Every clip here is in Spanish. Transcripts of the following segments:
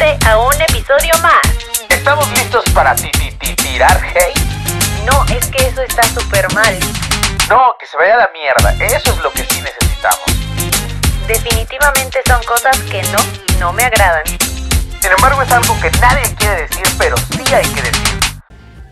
suscribirte a un episodio más. ¿Estamos listos para ti, ti, ti- tirar hate? No, es que eso está súper mal. No, que se vaya a la mierda. Eso es lo que sí necesitamos. Definitivamente son cosas que no, no me agradan. Sin embargo, es algo que nadie quiere decir, pero sí hay que decir.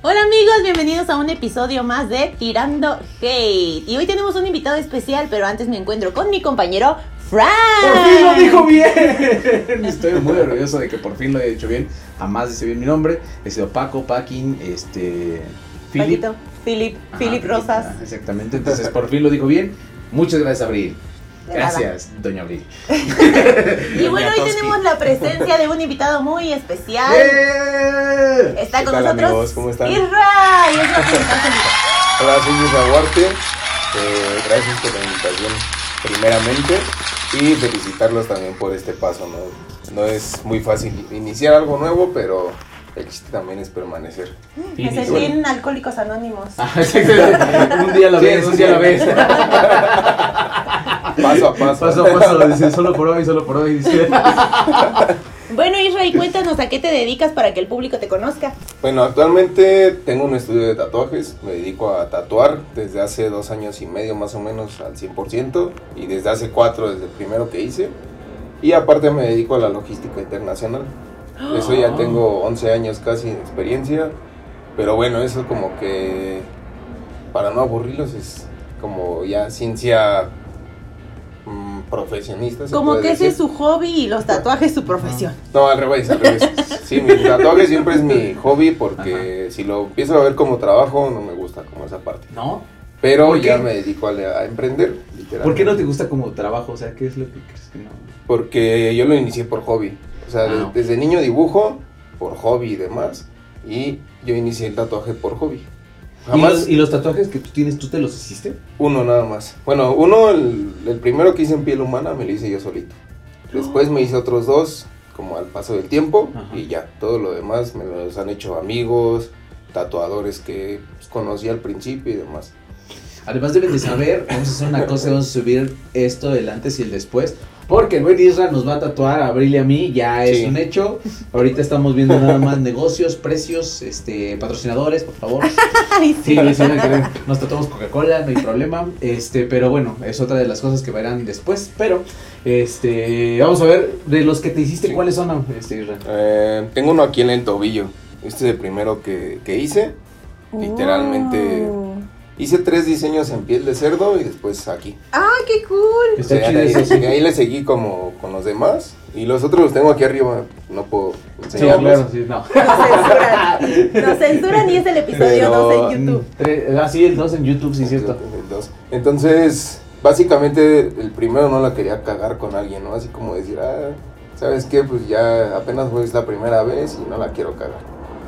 Hola amigos, bienvenidos a un episodio más de Tirando Hate. Y hoy tenemos un invitado especial, pero antes me encuentro con mi compañero Frank. ¡Por fin lo dijo bien! Estoy muy orgulloso de que por fin lo haya dicho bien. Jamás dice bien mi nombre. He sido Paco, Paquin, este. Philip. Paquito, Philip, Ajá, Philip Rosas. ah, Exactamente. Entonces por fin lo dijo bien. Muchas gracias, Abril. Gracias, Doña Abril. Y bueno, hoy tenemos la presencia de un invitado muy especial. ¡Eh! Está ¿Qué con tal, nosotros amigos? ¿Cómo están? Isra. Y es la presentación. Hola, soy Luis Duarte. Eh, gracias por la invitación, primeramente. Y felicitarlos también por este paso. ¿no? no es muy fácil iniciar algo nuevo, pero el chiste también es permanecer. Me sentí en Alcohólicos Anónimos. Ah, un día a la vez, sí, un día a la vez. Paso a paso. Paso a paso, dice, solo por hoy, solo por hoy. Dice. Bueno, Isra, y cuéntanos a qué te dedicas para que el público te conozca. Bueno, actualmente tengo un estudio de tatuajes. Me dedico a tatuar desde hace dos años y medio más o menos al 100%. Y desde hace cuatro, desde el primero que hice. Y aparte me dedico a la logística internacional. Eso ya tengo 11 años casi de experiencia. Pero bueno, eso como que para no aburrirlos es como ya ciencia profesionista. se Como puede que ese es su hobby y los tatuajes su profesión. No, al revés, al revés. Sí, mi tatuaje siempre es mi hobby porque si lo empiezo a ver como trabajo no me gusta como esa parte. ¿No? Pero ¿Por ya me dedico a, a emprender, literalmente. ¿Por qué no te gusta como trabajo? O sea, ¿qué es lo que crees que no? Porque yo lo inicié por hobby. O sea, Ah, desde niño dibujo por hobby y demás. Y yo inicié el tatuaje por hobby. ¿Y Jamás los, ¿Y los tatuajes que tú tienes, tú te los hiciste? uno nada más. Bueno, uno, el, el primero que hice en piel humana me lo hice yo solito. Después me hice otros dos, como al paso del tiempo, Ajá. y ya. Todo lo demás me los han hecho amigos, tatuadores que pues, conocí al principio y demás. Además deben de saber, vamos a hacer una cosa, vamos a subir esto del antes y el después. Porque el buen Isra nos va a tatuar a Abril y a mí, ya es Sí. un hecho. Ahorita estamos viendo nada más negocios, precios, este, patrocinadores, por favor. Ay, Sí, sí, sí, nos tatuamos Coca-Cola, no hay problema. Este, pero bueno, es otra de las cosas que verán después. Pero, este, vamos a ver, de los que te hiciste, Sí. ¿cuáles son, este, Isra? Eh, tengo uno aquí en el tobillo. Este es el primero que, que hice. Literalmente. Hice tres diseños en piel de cerdo y después aquí. ¡Ah, qué cool! Sí, chido ahí, eso, sí. ahí le seguí como con los demás. Y los otros los tengo aquí arriba. No puedo Sí, enseñarlos. claro, sí, no. Nos censuran. Nos censuran y es el episodio Pero, 2 en YouTube. Tres- Ah, sí, el 2 en YouTube, sí, cierto. El dos. Entonces, básicamente el primero no la quería cagar con alguien, ¿no? Así como decir, ah, ¿sabes qué? Pues ya apenas fue la primera vez y no la quiero cagar.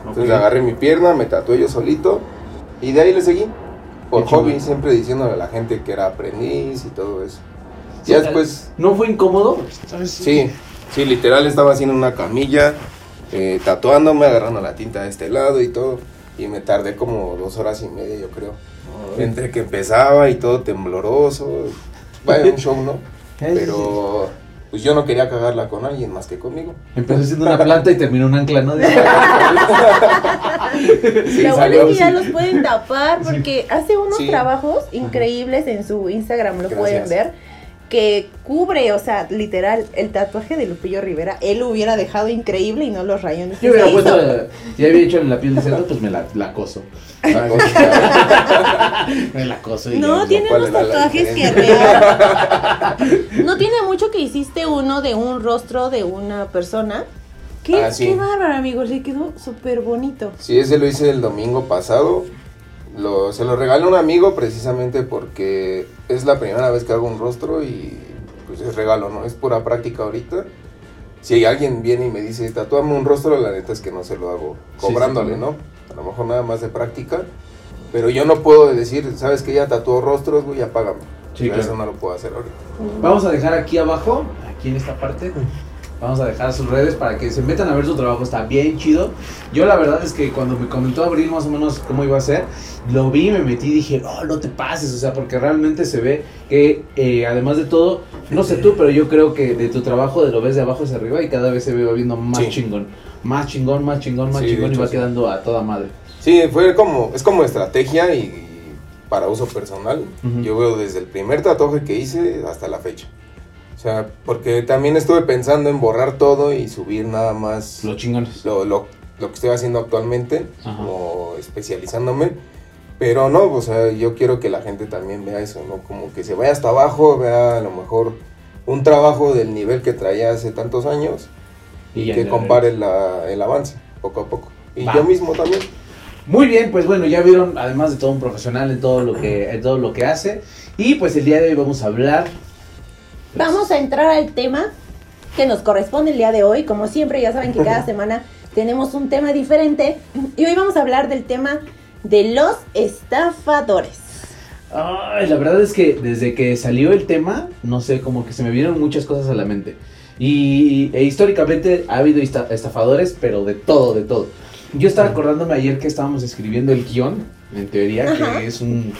Entonces agarré mi pierna, me tatué yo solito y de ahí le seguí. Por hobby, siempre diciéndole a la gente que era aprendiz y todo eso. Sí, ya después, ¿No fue incómodo? sí, sí, literal estaba haciendo una camilla, eh, tatuándome, agarrando la tinta de este lado y todo. Y me tardé como dos horas y media, yo creo. Entre que empezaba y todo tembloroso. Vaya, un show, ¿no? Pero pues yo no quería cagarla con alguien más que conmigo. Empezó siendo una planta y terminó un ancla, ¿no? Sí, Lo bueno es que ya los pueden tapar porque hace unos Sí. trabajos increíbles en su Instagram, lo pueden ver, que cubre, o sea, literal, el tatuaje de Lupillo Rivera, él lo hubiera dejado increíble y no los rayones. Yo hubiera puesto, ya había hecho la piel de cerdo, pues me la, la coso. La cosa- Me la coso y No, ya, tiene ¿Cuál unos tatuajes que real. No tiene mucho que hiciste uno de un rostro de una persona. Qué, Ah, sí. qué bárbaro, amigo, le quedó súper bonito. Sí, ese lo hice el domingo pasado. Lo, se lo regalé a un amigo precisamente porque es la primera vez que hago un rostro y pues es regalo, ¿no? Es pura práctica ahorita. Si alguien viene y me dice, tatúame un rostro, la neta es que no se lo hago Sí, cobrándole, sí, ¿no? A lo mejor nada más de práctica. Pero yo no puedo decir, ¿sabes que Ya tatuó rostros, güey, apágame. Sí, claro. Eso no lo puedo hacer ahorita. Vamos a dejar aquí abajo, aquí en esta parte, Vamos a dejar sus redes para que se metan a ver su trabajo, está bien chido. Yo la verdad es que cuando me comentó Abril más o menos cómo iba a ser, lo vi, me metí y dije, oh, no te pases, o sea, porque realmente se ve que eh, además de todo, no sé tú, pero yo creo que de tu trabajo de lo ves de abajo hacia arriba y cada vez se va viendo más Sí. chingón, más chingón, más chingón, más Sí, chingón y va sí. quedando a toda madre. Sí, fue como, es como estrategia y, y para uso personal. Yo veo desde el primer tatuaje que hice hasta la fecha. O sea, porque también estuve pensando en borrar todo y subir nada más Los chingones. lo, lo, lo que estoy haciendo actualmente, Ajá. como especializándome. Pero no, o sea, yo quiero que la gente también vea eso, ¿no? Como que se vaya hasta abajo, vea a lo mejor un trabajo del nivel que traía hace tantos años y que compare la- el avance poco a poco. Y Va. yo mismo también. Muy bien, pues bueno, ya vieron, además de todo un profesional en todo lo que, en todo lo que hace. Y pues el día de hoy vamos a hablar. Vamos a entrar al tema que nos corresponde el día de hoy. Como siempre, ya saben que cada semana tenemos un tema diferente. Y hoy vamos a hablar del tema de los estafadores. Ay, la verdad es que desde que salió el tema, no sé, como que se me vieron muchas cosas a la mente. Y e históricamente ha habido esta- estafadores, pero de todo, de todo. Yo estaba acordándome ayer que estábamos escribiendo el guion, en teoría, Ajá. que es un,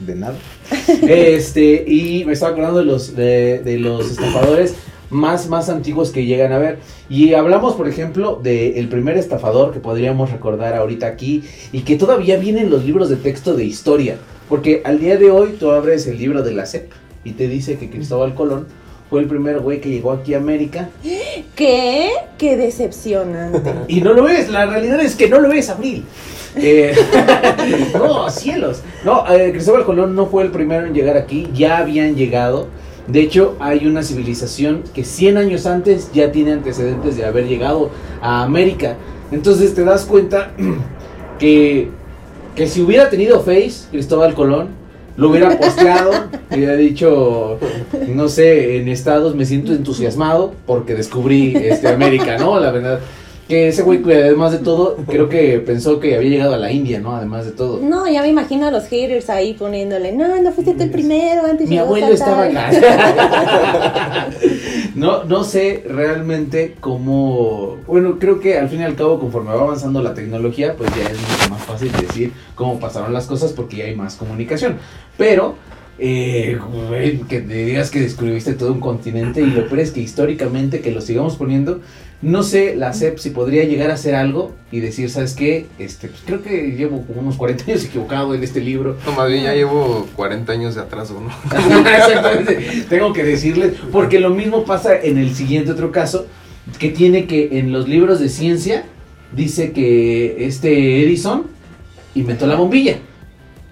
de nada. Este, y me estaba acordando de los, de, de los estafadores más, más antiguos que llegan a ver. Y hablamos, por ejemplo, del primer estafador que podríamos recordar ahorita aquí y que todavía viene en los libros de texto de historia. Porque al día de hoy tú abres el libro de la SEP y te dice que Cristóbal Colón fue el primer güey que llegó aquí a América. ¿Qué? ¡Qué decepcionante! Y no lo ves, la realidad es que no lo ves, Abril. Eh, no, cielos. No, eh, Cristóbal Colón no fue el primero en llegar aquí, ya habían llegado. De hecho, hay una civilización que 100 años antes ya tiene antecedentes de haber llegado a América. Entonces te das cuenta que, que si hubiera tenido Face, Cristóbal Colón, lo hubiera posteado y hubiera dicho, no sé, en estados me siento entusiasmado porque descubrí este, América, ¿no? La verdad. Que ese güey, además de todo, creo que pensó que había llegado a la India, ¿no? Además de todo. No, ya me imagino a los haters ahí poniéndole, no, no fuiste tú el primero, antes Mi llegó abuelo estaba tal". acá. no, no sé realmente cómo. Bueno, creo que al fin y al cabo, conforme va avanzando la tecnología, pues ya es mucho más fácil decir cómo pasaron las cosas porque ya hay más comunicación. Pero, eh, güey, que te digas que descubriste todo un continente y lo peor es que históricamente que lo sigamos poniendo. No sé, la CEP si podría llegar a hacer algo y decir, ¿sabes qué? Este, pues creo que llevo como unos 40 años equivocado en este libro. No, más bien ya llevo 40 años de atraso, ¿no? Exactamente. Tengo que decirles, porque lo mismo pasa en el siguiente otro caso, que tiene que en los libros de ciencia dice que este Edison inventó la bombilla.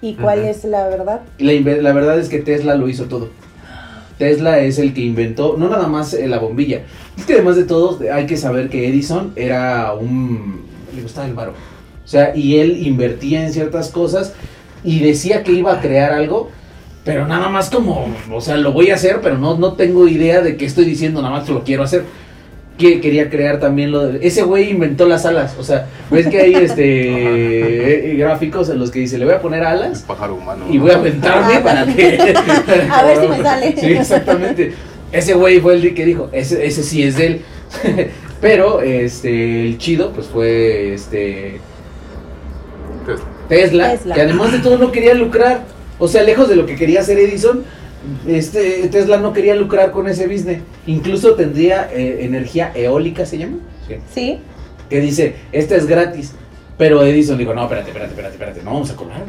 ¿Y cuál es la verdad? La, la verdad es que Tesla lo hizo todo. Tesla es el que inventó, no nada más eh, la bombilla. Es que además de todo, hay que saber que Edison era un... Le gustaba el varo. O sea, y él invertía en ciertas cosas y decía que iba a crear algo, pero nada más como, o sea, lo voy a hacer, pero no, no tengo idea de qué estoy diciendo, nada más que lo quiero hacer. Que quería crear también lo de... Ese güey inventó las alas, o sea, ves que hay este eh, gráficos en los que dice, le voy a poner El alas pájaro humano. y voy a aventarme para que. A ver si me sale. Sí, exactamente. Ese güey fue el que dijo, ese, ese sí es de él. Pero este el chido, pues fue este Tesla, Tesla. que además de todo no quería lucrar. O sea, lejos de lo que quería hacer Edison, este Tesla no quería lucrar con ese business. Incluso tendría eh, energía eólica, ¿se llama? Sí ¿Sí? que dice, esta es gratis. Pero Edison dijo, no, espérate, espérate, espérate, espérate, no vamos a cobrar.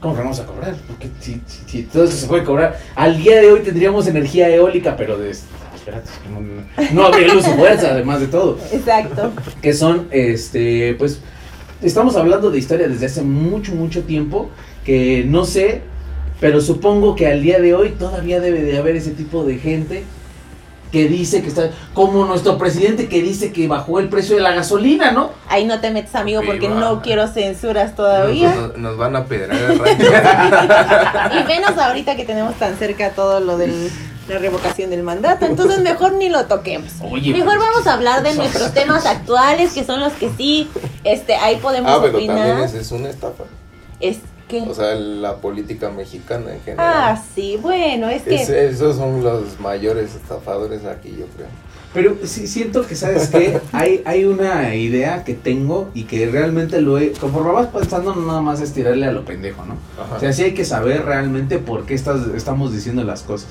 ¿Cómo que no vamos a cobrar? Porque si, si- si todo eso se puede cobrar. Al día de hoy tendríamos energía eólica, pero de... Espérate, no, no, no habría luz y fuerza, además de todo. Exacto. Que son, este, pues, estamos hablando de historia desde hace mucho, mucho tiempo, que no sé, pero supongo que al día de hoy todavía debe de haber ese tipo de gente que dice que está, como nuestro presidente que dice que bajó el precio de la gasolina, ¿no? Ahí no te metes, amigo, porque Viva. no quiero censuras todavía. Nos, nos van a pedrar el rancho. Y menos ahorita que tenemos tan cerca todo lo de la revocación del mandato. Entonces mejor ni lo toquemos. Oye, mejor vamos a hablar de nuestros temas actuales, que son los que sí, este, ahí podemos ah, pero opinar. también esa es una estafa. Es, ¿Qué? O sea, la política mexicana en general. Ah, sí, bueno, es que... Es- esos son los mayores estafadores aquí, yo creo. Pero sí siento que, ¿sabes qué? Hay, hay una idea que tengo y que realmente lo he... Conforme vas pensando, no nada más es tirarle a lo pendejo, ¿no? Ajá. O sea, sí hay que saber realmente por qué estás, estamos diciendo las cosas.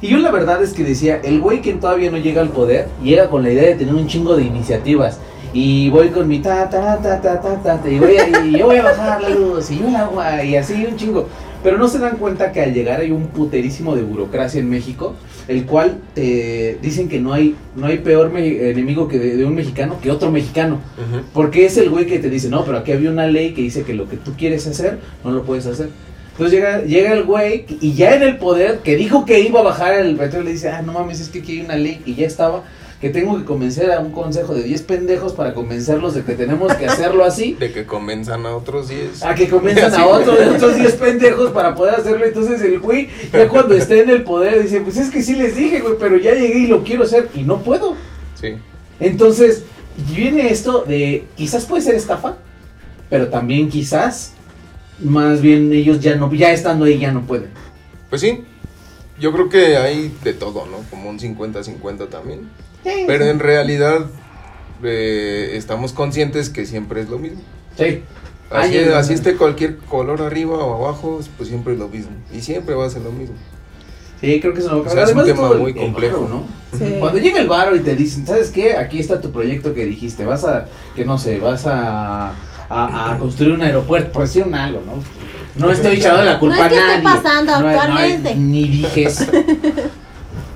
Y yo la verdad es que decía, el güey que todavía no llega al poder, llega con la idea de tener un chingo de iniciativas. Y voy con mi ta ta ta ta ta ta, y, voy a, y yo voy a bajar la luz y yo el agua y así un chingo. Pero no se dan cuenta que al llegar hay un puterísimo de burocracia en México, el cual te dicen que no hay no hay peor me- enemigo que de, de un mexicano que otro mexicano. Porque es el güey que te dice, no, pero aquí había una ley que dice que lo que tú quieres hacer, no lo puedes hacer. Entonces llega, llega el güey y ya en el poder, que dijo que iba a bajar el petróleo, le dice, ah, no mames, es que aquí hay una ley que ya estaba, que tengo que convencer a un consejo de 10 pendejos para convencerlos de que tenemos que hacerlo así. De que convenzan a otros 10. A que convenzan a otros, otros 10 pendejos para poder hacerlo. Entonces el güey, ya cuando esté en el poder, dice, pues es que sí les dije, güey, pero ya llegué y lo quiero hacer y no puedo. Sí. Entonces, viene esto de quizás puede ser estafa, pero también quizás más bien ellos ya no ya estando ahí ya no pueden. Pues sí. Yo creo que hay de todo, ¿no? Como un 50-50 también. Pero en realidad eh, estamos conscientes que siempre es lo mismo. Sí. Así, Ay, así esté cualquier color arriba o abajo, pues siempre es lo mismo. Y siempre va a ser lo mismo. Sí, creo que eso no O sea, es un tema el- muy el complejo. varo, ¿no? Sí. Cuando llega el varo y te dicen, ¿sabes qué? Aquí está tu proyecto que dijiste, vas a, que no sé, vas a, a, a construir un aeropuerto, por decir un algo, ¿no? No estoy echando la culpa No es que a esté nadie. pasando No hay- no hay- actualmente. ni dijes.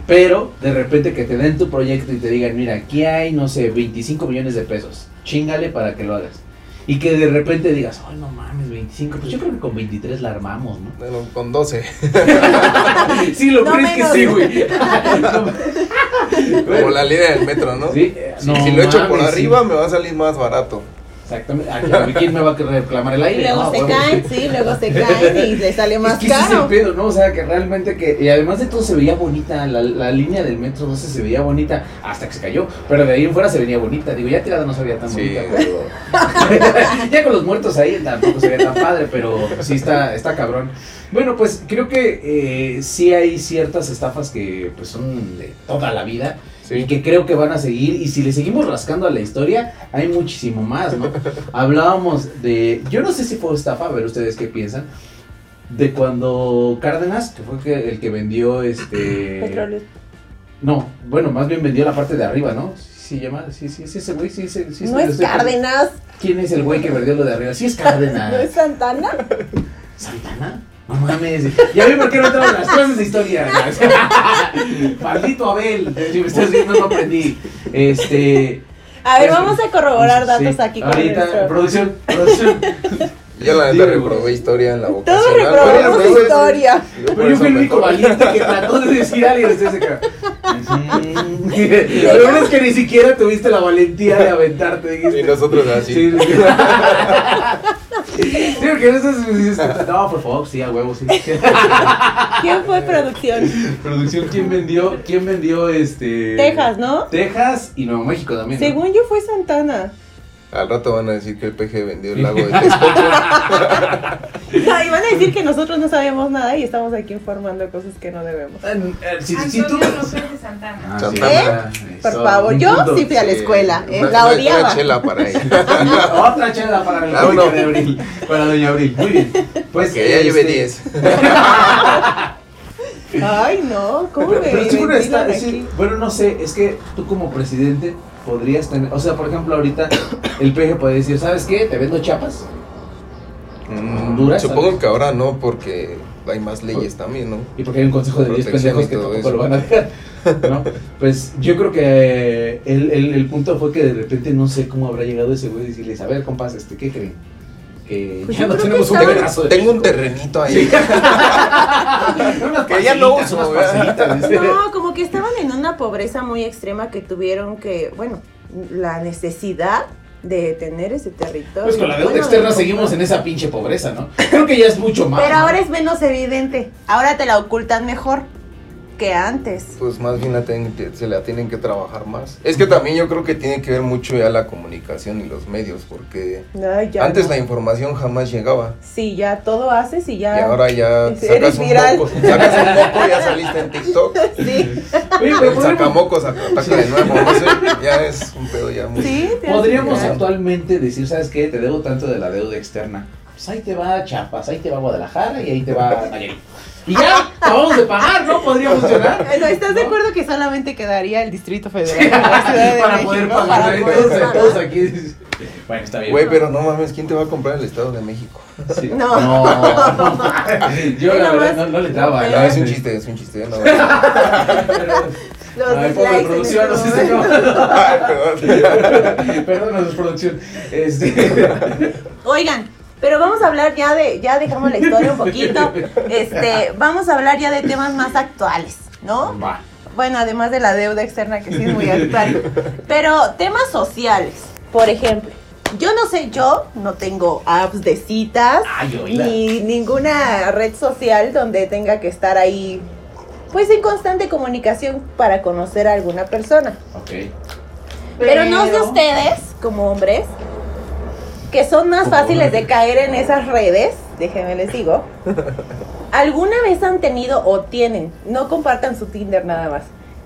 Pero de repente que te den tu proyecto y te digan, mira, aquí hay, no sé, 25 millones de pesos. Chingale para que lo hagas. Y que de repente digas, ay, no mames, 25. Pues yo creo que con 23 la armamos, ¿no? Bueno, con 12. Sí, lo No peor es que sí, güey. Como la línea del metro, ¿no? Sí, Si, no si lo echo por arriba, sí. me va a salir más barato. Exactamente. Ah, claro, ¿Quién me va a reclamar el Y aire? luego No, se huevo. caen, sí, luego se caen y le sale más es que ese es el caro. pedo, ¿no? O sea, que realmente que... Y además de todo se veía bonita, la, la línea del metro 12 se veía bonita hasta que se cayó. Pero de ahí en fuera se veía bonita. Digo, ya tirada no se veía tan Sí. bonita, pero... ya con los muertos ahí tampoco se veía tan padre, pero sí está, está cabrón. Bueno, pues creo que eh, sí hay ciertas estafas que pues son de toda la vida. Sí. Y que creo que van a seguir. Y si le seguimos rascando a la historia, hay muchísimo más, ¿no? Hablábamos de. Yo no sé si fue estafa, a ver ustedes qué piensan. De cuando Cárdenas, que fue el que vendió este. Petróleo. No, bueno, más bien vendió la parte de arriba, ¿no? Sí, llama. Sí, sí, sí, ese güey, sí, sí, sí. No es Cárdenas, ¿Quién es el güey que vendió lo de arriba? Sí, es no es Cárdenas. Santana. ¿Santana? No mames. Ya vi por qué no las clases de historia. Maldito Abel. Si me estás viendo, no aprendí. Este. A ver, Eso. vamos a corroborar datos Sí. aquí con Ahorita, nuestro- producción, producción. Yo la neta Dime, reprobé historia en la vocacional. Todos reprobamos Pero, historia. yo por Pero yo fui el único valiente que trató de decir algo y ustedes se quedaron. Ujú. Lo bueno es que ni siquiera tuviste la valentía de aventarte. dijiste. Y nosotros así. Sí, sí. Porque a veces dices, no, por favor, sí, a huevo, sí. ¿Quién fue producción? Producción, ¿quién vendió? ¿Quién vendió este? Texas, ¿no? Texas y Nuevo México también. ¿no? Según yo fue Santana. Al rato van a decir que el PG vendió el lago de Texcoco. Ay, van a decir que nosotros no sabemos nada y estamos aquí informando cosas que no debemos. Eh, eh, Si, si tú. De Santana. Ah, Santana. sí, Por favor, yo sí fui a la escuela, eh, una- la odiaba. Una chela para ella. Otra chela para el Ah, público no. de Abril. Para Doña Abril. Muy bien. Pues que ya lleve este, 10. Ay, no, ¿cómo Pero, me pero seguro está, es bueno, no sé, es que tú como presidente podrías tener, o sea, por ejemplo, ahorita el PG puede decir, ¿sabes qué? Te vendo chapas. Honduras, Supongo ¿sabes? que ahora no, porque hay más leyes también, ¿no? Y porque hay un consejo de 10 Protección pendejos que tampoco eso. lo van a dejar. ¿no? Pues yo creo que el, el, el punto fue que de repente no sé cómo habrá llegado ese güey y decirles, a ver, compas, este, ¿qué creen? Que Pues ya no tenemos un pedazo de Tengo un México". terrenito ahí. Que ya no uso. No, como que estaban en una pobreza muy extrema que tuvieron que, bueno, la necesidad de tener ese territorio. Pues con la deuda Bueno, externa de seguimos en esa pinche pobreza, ¿no? Creo que ya es mucho más. Pero ¿no? ahora es menos evidente. Ahora te la ocultan mejor. Que antes. Pues más bien la tienen se la tienen que trabajar más. Es que también yo creo que tiene que ver mucho ya la comunicación y los medios, porque Ay, ya antes no. la información jamás llegaba. Sí, ya todo haces y ya. Y ahora ya Eres sacas un moco, sacas un moco, ya saliste en TikTok. Sí, El podríamos, sacamocos ataca de nuevo, no sé, ya es un pedo ya muy... sí. podríamos actualmente decir, ¿sabes qué? Te debo tanto de la deuda externa. Pues ahí te va Chiapas, ahí te va Guadalajara y ahí te va Nayarit. Y ya, acabamos de pagar, ¿no? Podría funcionar. Eh, no, ¿Estás de ¿No? acuerdo que solamente quedaría el Distrito Federal? la Ciudad de para México, poder para pagar. poder Todos, pagar? todos aquí. Bueno, está bien. Güey, pero no mames, ¿quién te va a comprar el Estado de México? Sí. No. No. Yo Ahí la verdad no, no le daba. No, ¿no? es un chiste, es un chiste. No, Los Ay, pobre producción, no este sé si momento. Ay, perdón. Perdónanos, producción. Este. Oigan, pero vamos a hablar ya de, ya dejamos la historia un poquito. Este, vamos a hablar ya de temas más actuales, ¿no? Va. Bueno, además de la deuda externa que sí es muy actual. Pero temas sociales, por ejemplo. Yo no sé, yo no tengo apps de citas Ay, ni ninguna red social donde tenga que estar ahí pues en constante comunicación para conocer a alguna persona. Ok. Pero, no sé ustedes, como hombres, que son más fáciles de caer en esas redes, déjenme les digo. ¿Alguna vez han tenido o tienen, no compartan su Tinder nada más,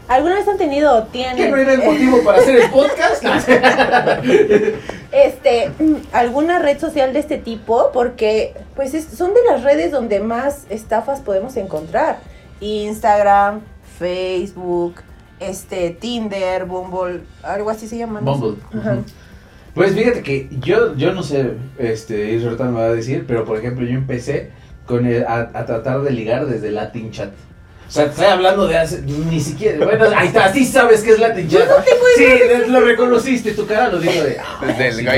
¿alguna vez han tenido o ¿Qué tienen no era el motivo para hacer el podcast? este, alguna red social de este tipo? Porque pues es- son de las redes donde más estafas podemos encontrar. Instagram, Facebook, este, Tinder, Bumble, algo así se llama. Bumble. Ajá. Ujú. Pues fíjate que yo, yo no sé, este, y ahorita me va a decir, pero por ejemplo yo empecé con el- a, a tratar de ligar desde Latin Chat. O sea, estoy hablando de hace, ni siquiera, bueno, ahí está, así sabes que es Latin Chat. sí, lo reconociste, tu cara lo dijo de... ah, Desde sí ¿no?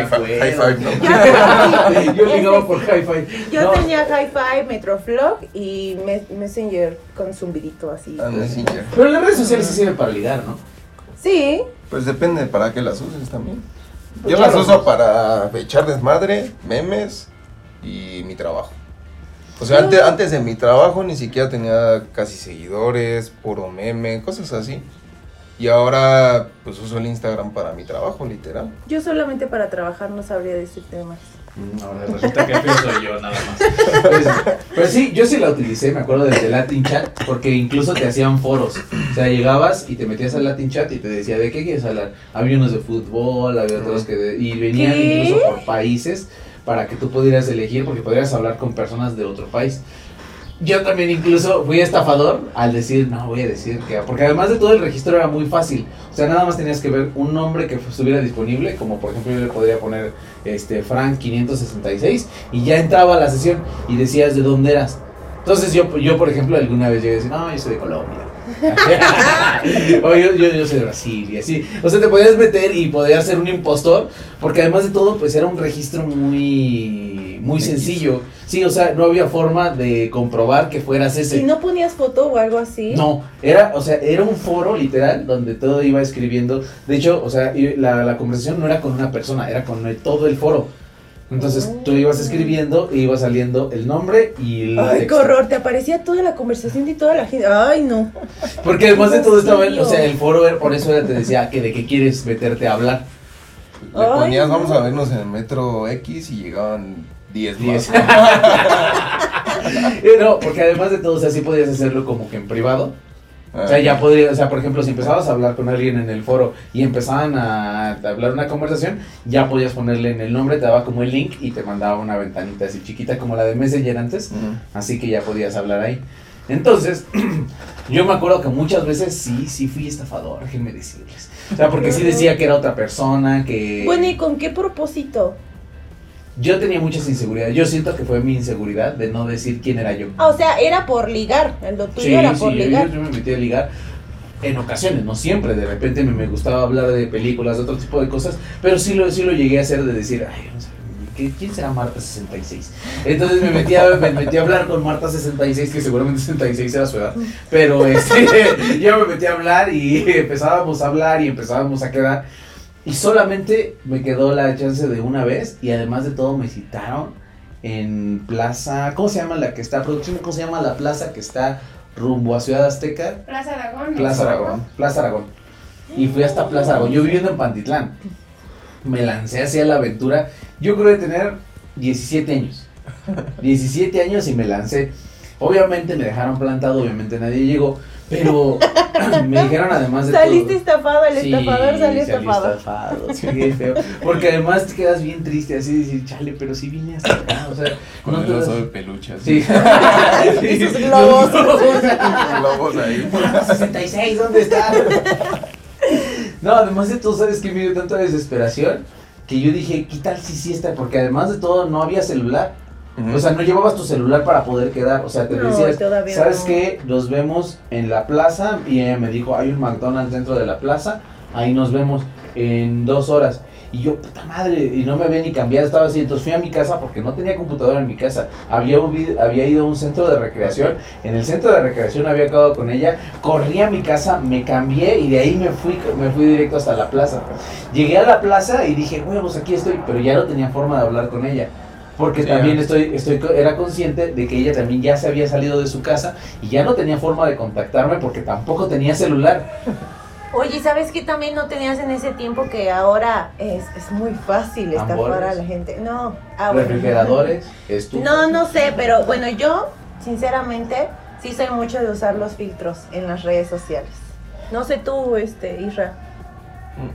Yo, ligaba por hi-fi. Yo No, tenía Hi-Fi, Metroflog y Me- Messenger con zumbidito así. Ah, Messenger. Pero las redes sociales sí sirven para ligar, ¿no? Sí, Pues depende para qué las uses también. Yo las uso para echar desmadre, memes y mi trabajo. O sea, antes, antes de mi trabajo ni siquiera tenía casi seguidores, puro meme, cosas así. Y ahora pues uso el Instagram para mi trabajo, literal. yo solamente para trabajar no sabría decirte más. Mm, Ahora resulta que feo soy yo nada más. Pues, pues sí, yo sí la utilicé, me acuerdo desde Latin Chat, porque incluso te hacían foros. O sea, llegabas y te metías al Latin Chat y te decía, ¿de qué quieres hablar? Había unos de fútbol, había otros que... de- y venían ¿Qué? incluso por países para que tú pudieras elegir, porque podrías hablar con personas de otro país. Yo también incluso fui estafador al decir, no, voy a decir que... Porque además de todo el registro era muy fácil. O sea, nada más tenías que ver un nombre que estuviera disponible, como por ejemplo yo le podría poner este Frank 566 y ya entraba a la sesión y decías de dónde eras. Entonces yo, yo por ejemplo, alguna vez llegué a decir, no, yo soy de Colombia. o yo, yo, yo soy de Brasil y así. O sea, te podías meter y podías ser un impostor, porque además de todo, pues era un registro muy, muy sencillo. Sí, o sea, no había forma de comprobar que fueras ese. ¿Y no ponías foto o algo así? No, era, o sea, era un foro literal donde todo iba escribiendo. De hecho, o sea, la, la conversación no era con una persona, era con el- todo el foro. Entonces Oh. tú ibas escribiendo y iba saliendo el nombre y el Ay, qué texto. horror, te aparecía toda la conversación y toda la gente. Ay, no. Porque además de todo estaba, o sea, el foro era- por eso era- te decía que de qué quieres meterte a hablar. Le Ay, ponías, no. vamos a vernos en el metro X y llegaban 10 Diez. más. No, porque además de todo, o sea, sí podías hacerlo como que en privado. O sea, ya podría, o sea, por ejemplo, si empezabas a hablar con alguien en el foro y empezaban a hablar una conversación, ya podías ponerle en el nombre, te daba como el link y te mandaba una ventanita así chiquita como la de Messenger antes, así que ya podías hablar ahí. Entonces, yo me acuerdo que muchas veces sí, sí fui estafador, déjenme decirles. O sea, porque sí decía que era otra persona, que... Bueno, ¿y con qué propósito? Yo tenía muchas inseguridades, yo siento que fue mi inseguridad de no decir quién era yo. Ah, o sea, era por ligar. El Sí, era sí, por yo, ligar. yo me metí a ligar en ocasiones, no siempre, de repente me, me gustaba hablar de películas, de otro tipo de cosas, pero sí lo, sí lo llegué a hacer de decir, ay, ¿qué- ¿quién será Marta 66? Entonces me metí, a, me metí a hablar con Marta 66, que seguramente 66 era su edad, pero este, yo me metí a hablar y empezábamos a hablar y empezábamos a quedar, y solamente me quedó la chance de una vez, y además de todo me citaron en Plaza, ¿cómo se llama la que está, producción, cómo se llama la plaza que está rumbo a Ciudad Azteca, Plaza Aragón. Plaza Aragón, Plaza Aragón. Y fui hasta Plaza Aragón, yo viviendo en Pantitlán. Me lancé hacia la aventura, yo creo de tener 17 años. 17 años y me lancé. Obviamente me dejaron plantado, obviamente nadie llegó, pero me dijeron además de Saliste todo. estafado, el Sí, estafador salió salí estafado. estafado, sí, qué feo. Porque además te quedas bien triste, así de decir, chale, pero sí vine hasta acá, o sea, Con no el oso de peluche. así. Sí. Y sus globos. Globos ahí. 66, ¿dónde está? No, además de todo, ¿sabes que Me dio tanta desesperación que yo dije, ¿qué tal si sí está? Porque además de todo, no había celular. O sea, no llevabas tu celular para poder quedar. O sea, te No, decías, todavía ¿sabes no. qué? Nos vemos en la plaza. Y ella me dijo, hay un McDonald's dentro de la plaza. Ahí nos vemos en dos horas. Y yo, puta madre, y no me había ni cambiado, estaba así. Entonces fui a mi casa porque no tenía computadora en mi casa. Había, había ido a un centro de recreación. En el centro de recreación había acabado con ella. Corrí a mi casa, me cambié y de ahí me fui, me fui directo hasta la plaza. Llegué a la plaza y dije, huevos, aquí estoy. Pero ya no tenía forma de hablar con ella. Porque Sí, también ya. estoy, estoy, co- era consciente de que ella también ya se había salido de su casa y ya no tenía forma de contactarme porque tampoco tenía celular. Oye, ¿sabes qué también no tenías en ese tiempo que ahora es, es muy fácil estafar a la gente? No, ah, bueno. Refrigeradores, estufas. No, no sé, pero bueno, yo sinceramente sí soy mucho de usar los filtros en las redes sociales. No sé tú, este, Isra,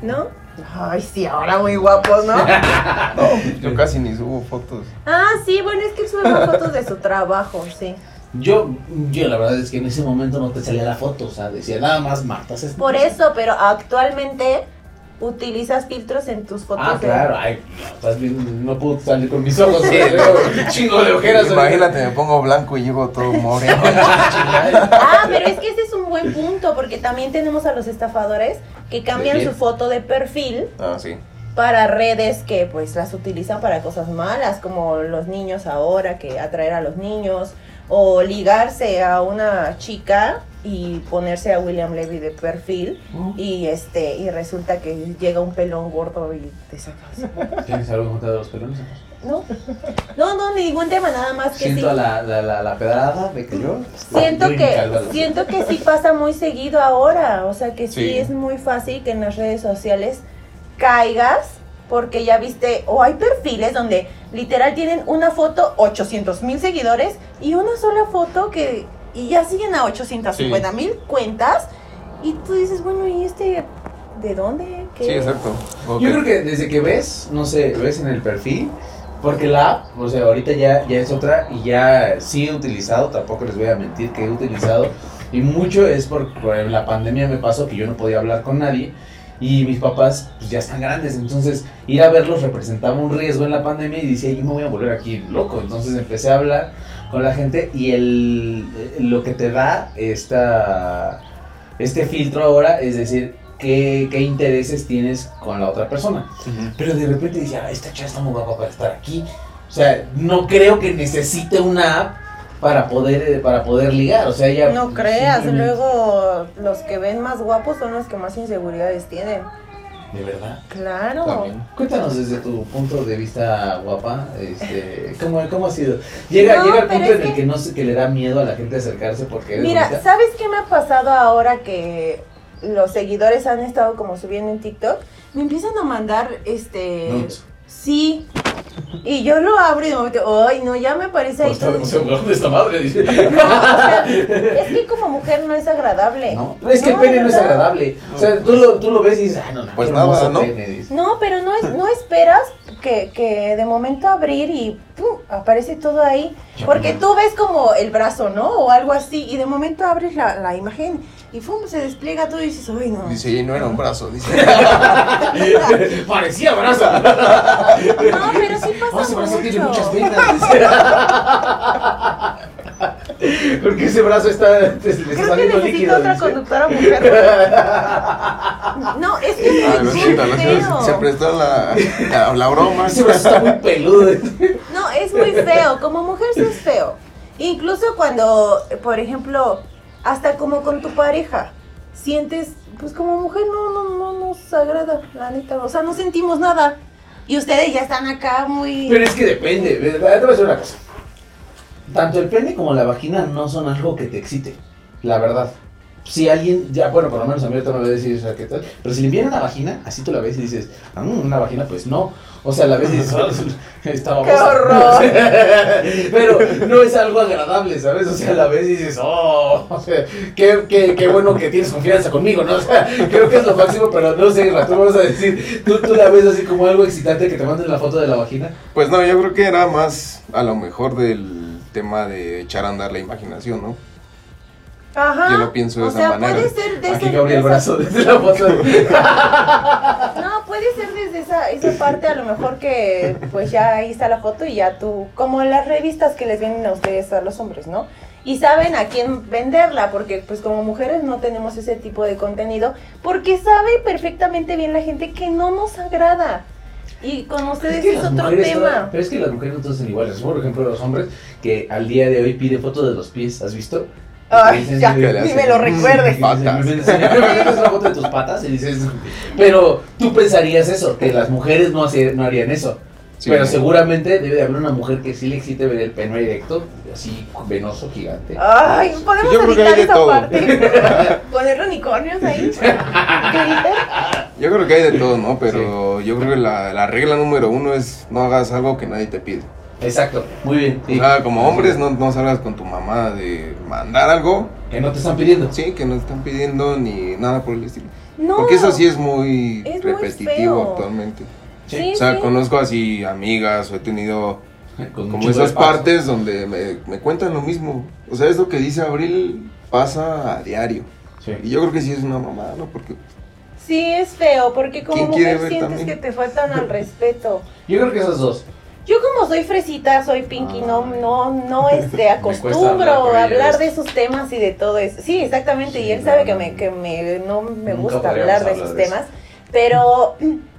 ¿no? Ay, sí, ahora muy guapos, ¿no? Yo casi ni subo fotos. Ah, sí, bueno, es que él sube más fotos de su trabajo, sí. Yo, yo la verdad es que en ese momento no te salía la foto, o sea, decía nada más Marta. Por eso, pero actualmente utilizas filtros en tus fotos. Ah, de- claro, ay, no, estás bien, no puedo salir con mis ojos, sí, chingo de ojeras. Imagínate, me pongo blanco y llego todo moreno. Ah, pero es que ese es un buen punto, porque también tenemos a los estafadores que cambian ¿De su foto de perfil Ah, sí. para redes que pues las utilizan para cosas malas, como los niños ahora, que atraer a los niños, o ligarse a una chica y ponerse a William Levy de perfil y este y resulta que llega un pelón gordo y te sacas. ¿Tienes algo en contra de los pelones? No, no, no, ningún tema, nada más que Siento sí. la, la, la, la pedrada de que yo. Siento que, siento que sí pasa muy seguido ahora, o sea que sí. Sí. es muy fácil que en las redes sociales caigas porque ya viste, o hay perfiles donde literal tienen una foto, 800 mil seguidores y una sola foto que, y ya siguen a 850 mil cuentas y tú dices, bueno, ¿y este de dónde? ¿Qué? Sí, exacto. Como Yo creo que desde que ves, no sé, ves en el perfil, porque la app, o sea, ahorita ya, ya es otra y ya sí he utilizado, tampoco les voy a mentir que he utilizado, y mucho es por, por la pandemia me pasó que yo no podía hablar con nadie y mis papás pues ya están grandes, entonces ir a verlos representaba un riesgo en la pandemia y decía, yo me voy a volver aquí loco, entonces empecé a hablar con la gente y el, lo que te da esta, este filtro ahora es decir, qué, qué intereses tienes con la otra persona. Pero de repente dice, ah, esta chava está muy guapa para estar aquí. O sea, no creo que necesite una app para poder, eh, para poder ligar. O sea, ella. No creas, simplemente- luego los que ven más guapos son los que más inseguridades tienen. De verdad. Claro. También. Cuéntanos desde tu punto de vista guapa, este, ¿cómo, cómo ha sido? Llega, No, llega el punto en el que- que no sé, que le da miedo a la gente acercarse porque Mira, bonita. ¿sabes qué me ha pasado ahora que los seguidores han estado como subiendo en TikTok? Me empiezan a mandar este Nudes. Sí. Y yo lo abro y de momento, ay, no, ya me parece ahí. Pues, todo- o sea, ¿dónde esta madre? Dice. No, o sea, es que como mujer no es agradable. No, es que el pene no es agradable. O sea, tú lo, tú lo ves y dices, ah, no, no, Pues nada, ¿no? pene", dices. No, pero no, es, no esperas que, que de momento abrir y ¡pum! aparece todo ahí. Porque tú ves como el brazo, ¿no? O algo así, y de momento abres la, la imagen y ¡pum! se despliega todo y dices, ¡ay, no! Dice, y no era un brazo, dice. Parecía brazo. No, pero sí Oh, pasa ese brazo tiene mucho. muchas venas. dice. Porque ese brazo está, le está Creo que saliendo necesito líquido. otra dice. conductora mujer. No, es que es muy feo. Se prestó la, la, la broma. Ese brazo está muy peludo. No, es muy feo. Como mujer sí es feo. Incluso cuando, por ejemplo, hasta como con tu pareja, sientes, pues como mujer no, no, no nos agrada, la neta. O sea, no sentimos nada. Y ustedes ya están acá muy... Pero es que depende. Te voy a decir una cosa. Tanto el pene como la vagina no son algo que te excite. La verdad. Si alguien, ya, bueno, por lo menos a mí ahorita me va a decir, o sea, ¿qué tal? Pero si le envían una vagina, así tú la ves y dices, ah, una vagina, pues no. O sea, la ves y dices, oh, está ¡Qué babosa". horror! Pero no es algo agradable, ¿sabes? O sea, la ves y dices, oh, o sea, qué, qué, qué bueno que tienes confianza conmigo, ¿no? O sea, creo que es lo máximo, pero no sé, tú vas a decir, tú, tú la ves así como algo excitante que te manden la foto de la vagina. Pues no, yo creo que era más a lo mejor del tema de echar a andar la imaginación, ¿no? Ajá. Yo lo pienso de o esa sea, manera. puede ser de Aquí brazo desde la foto. No, puede ser desde esa, esa parte a lo mejor que pues ya ahí está la foto y ya tú, como las revistas que les vienen a ustedes a los hombres, ¿no? Y saben a quién venderla, porque pues como mujeres no tenemos ese tipo de contenido, porque sabe perfectamente bien la gente que no nos agrada. Y con ustedes es, otro tema. todas- pero es que las mujeres no todas son iguales. Por ejemplo, los hombres que al día de hoy piden fotos de los pies. ¿Has visto? Ay, ya, ni me lo recuerdes. Patas. Una foto de tus patas y dices, pero tú pensarías eso, que las mujeres no, hacer- no harían eso. Sí. Pero seguramente debe de haber una mujer que sí le excite ver el pene erecto, así venoso, gigante. Ay, podemos Yo creo que hay de esa todo. parte. Poner unicornios ahí. Yo creo que hay de todo, ¿no? Pero yo creo que la, la regla número uno es no hagas algo que nadie te pide. Exacto, muy bien. sí. O sea, como hombres no, no salgas con tu mamá de mandar algo, Que no te están pidiendo. sí, que no están pidiendo ni nada por el estilo. No. Porque eso sí es muy Es muy repetitivo feo. actualmente. Sí, O sea, sí. conozco así amigas o he tenido Con como esas partes donde me, me cuentan lo mismo. O sea, es lo que dice Abril pasa a diario. Sí. Y yo creo que sí es una mamada, ¿no? Porque Sí, es feo, porque como ¿Quién quiere mujer sientes también? que te faltan al respeto. Yo creo que esas dos. Yo como soy fresita, soy pinky, no, no, no este, Ah. acostumbro hablar a de esos temas y de todo eso. Sí, exactamente, y él sabe que me, que me, no me gusta hablar de hablar esos eso. temas, pero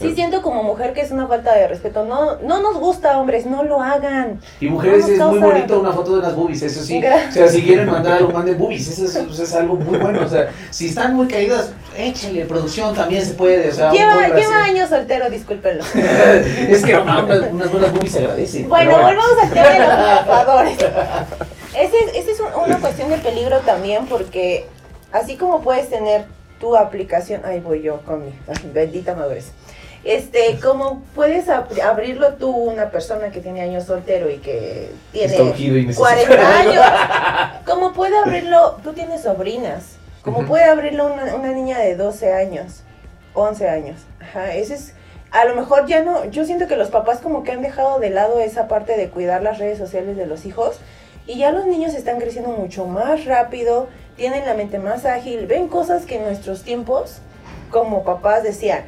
sí siento como mujer que es una falta de respeto. No, no nos gusta, hombres, no lo hagan. Y mujeres es muy bonito una foto de unas boobies, eso sí. O sea, si quieren mandar algo, manden boobies, eso es, eso es algo muy bueno. O sea, si están muy caídas, échale, producción también se puede. O sea, Lleva, lleva años soltero, discúlpenlo. es que no, unas, unas buenas boobies se agradecen. Bueno, pero volvamos al tema de los estafadores. Ese, es- ese es un- una cuestión de peligro también porque así como puedes tener tu aplicación, ahí voy yo con mi bendita madurez. Este, como puedes ab- abrirlo tú, una persona que tiene años soltero y que tiene y necesita- 40 años, como puede abrirlo, tú tienes sobrinas, como puede abrirlo una, una niña de 12 años, 11 años. Ajá, ese es, a lo mejor ya no, yo siento que los papás como que han dejado de lado esa parte de cuidar las redes sociales de los hijos y ya los niños están creciendo mucho más rápido, tienen la mente más ágil, ven cosas que en nuestros tiempos como papás decían,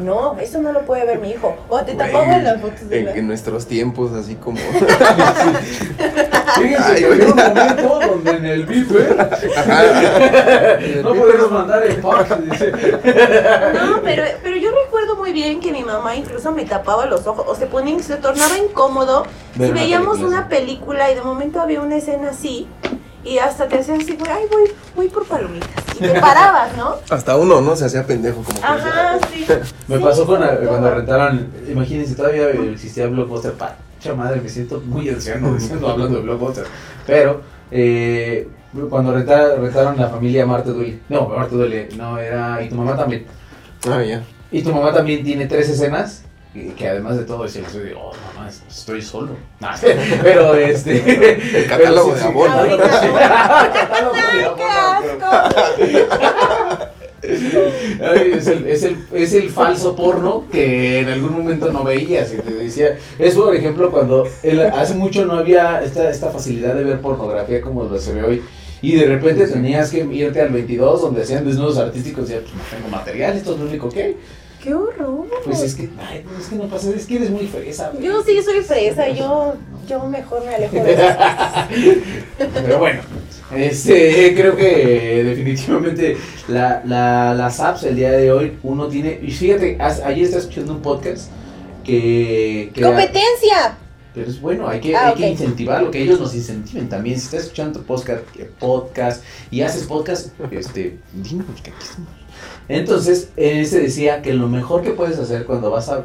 no, eso no lo puede ver mi hijo, o te tapaban las fotos de en, la... en nuestros tiempos, así como. Fíjense Ay, que un momento donde en el VIP, ¿eh? no podemos mandar el pack. dice. No, pero, pero yo recuerdo muy bien que mi mamá incluso me tapaba los ojos, o se ponía, se tornaba incómodo Ver si veíamos película una película y de momento había una escena así, y hasta te hacías así, ay, voy, voy por palomitas, te parabas, ¿no? Hasta uno, ¿no? Se hacía pendejo como que Ajá, sí. Me Sí, pasó con, cuando rentaron, imagínense, todavía existía Blockbuster, pacha madre, me siento muy anciano diciendo, hablando de Blockbuster, pero eh, cuando renta- rentaron la familia Marte Duele, no, Marte Duele, no, era, y tu mamá también, Ah, ya. y tu mamá también tiene tres escenas, que además de todo es el de, oh, mamá, estoy solo, Nah, pero este... El catálogo pero de Avon. Ahorita no. Catálogo de Avon, ¡Qué no, asco! Ay, es, el, es, el, es el falso porno que en algún momento no veías y te decía. Es por ejemplo cuando el- hace mucho no había esta, esta facilidad de ver pornografía como lo se ve hoy. Y de repente tenías que irte al 22 donde hacían desnudos artísticos y decías, pues no tengo material, esto es lo único que hay. ¡Qué horror! Pues es que, ay, no, es que no pasa, es que eres muy fresa. güey. Yo sí soy fresa, yo, yo mejor me alejo de eso. Pero bueno, este, creo que definitivamente la, la- las apps el día de hoy uno tiene. Y fíjate, ayer estaba escuchando un podcast que. que ¡Competencia! pero es bueno, hay que, Ah, hay que ok. incentivarlo, que ellos nos incentiven también. Si estás escuchando podcast, podcast y haces podcast, este, dinos que aquí estamos. Entonces, ese decía que lo mejor que puedes hacer cuando vas a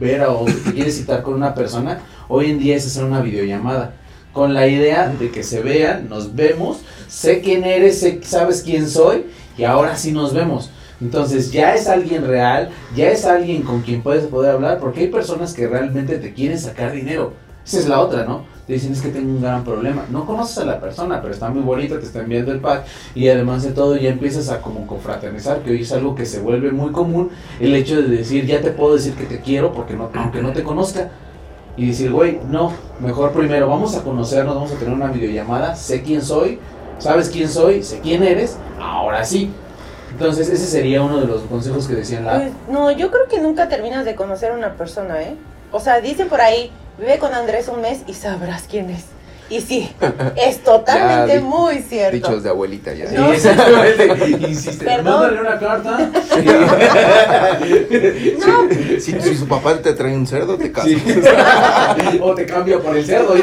ver a- o te quieres citar con una persona, hoy en día es hacer una videollamada. con la idea de que se vean, nos vemos, sé quién eres, sé, sabes quién soy y ahora sí nos vemos. Entonces ya es alguien real, ya es alguien con quien puedes poder hablar, porque hay personas que realmente te quieren sacar dinero. Esa es la otra, ¿no? Te dicen es que tengo un gran problema. No conoces a la persona, pero está muy bonita, te está enviando el pack y además de todo ya empiezas a como confraternizar, que hoy es algo que se vuelve muy común, el hecho de decir ya te puedo decir que te quiero porque no, aunque no te conozca. Y decir, güey, no, mejor primero vamos a conocernos, vamos a tener una videollamada, sé quién soy, sabes quién soy, sé quién eres, ahora sí. Entonces ese sería uno de los consejos que decían la... Pues, no, yo creo que nunca terminas de conocer a una persona, ¿eh? O sea, dicen por ahí, vive con Andrés un mes y sabrás quién es. Y sí, es totalmente Ya, di- muy cierto. Dichos de abuelita ya. Sí, No. exactamente. Insiste, mándale una carta. No, Si, si su papá te trae un cerdo, te casas. Sí. o te cambia por el cerdo.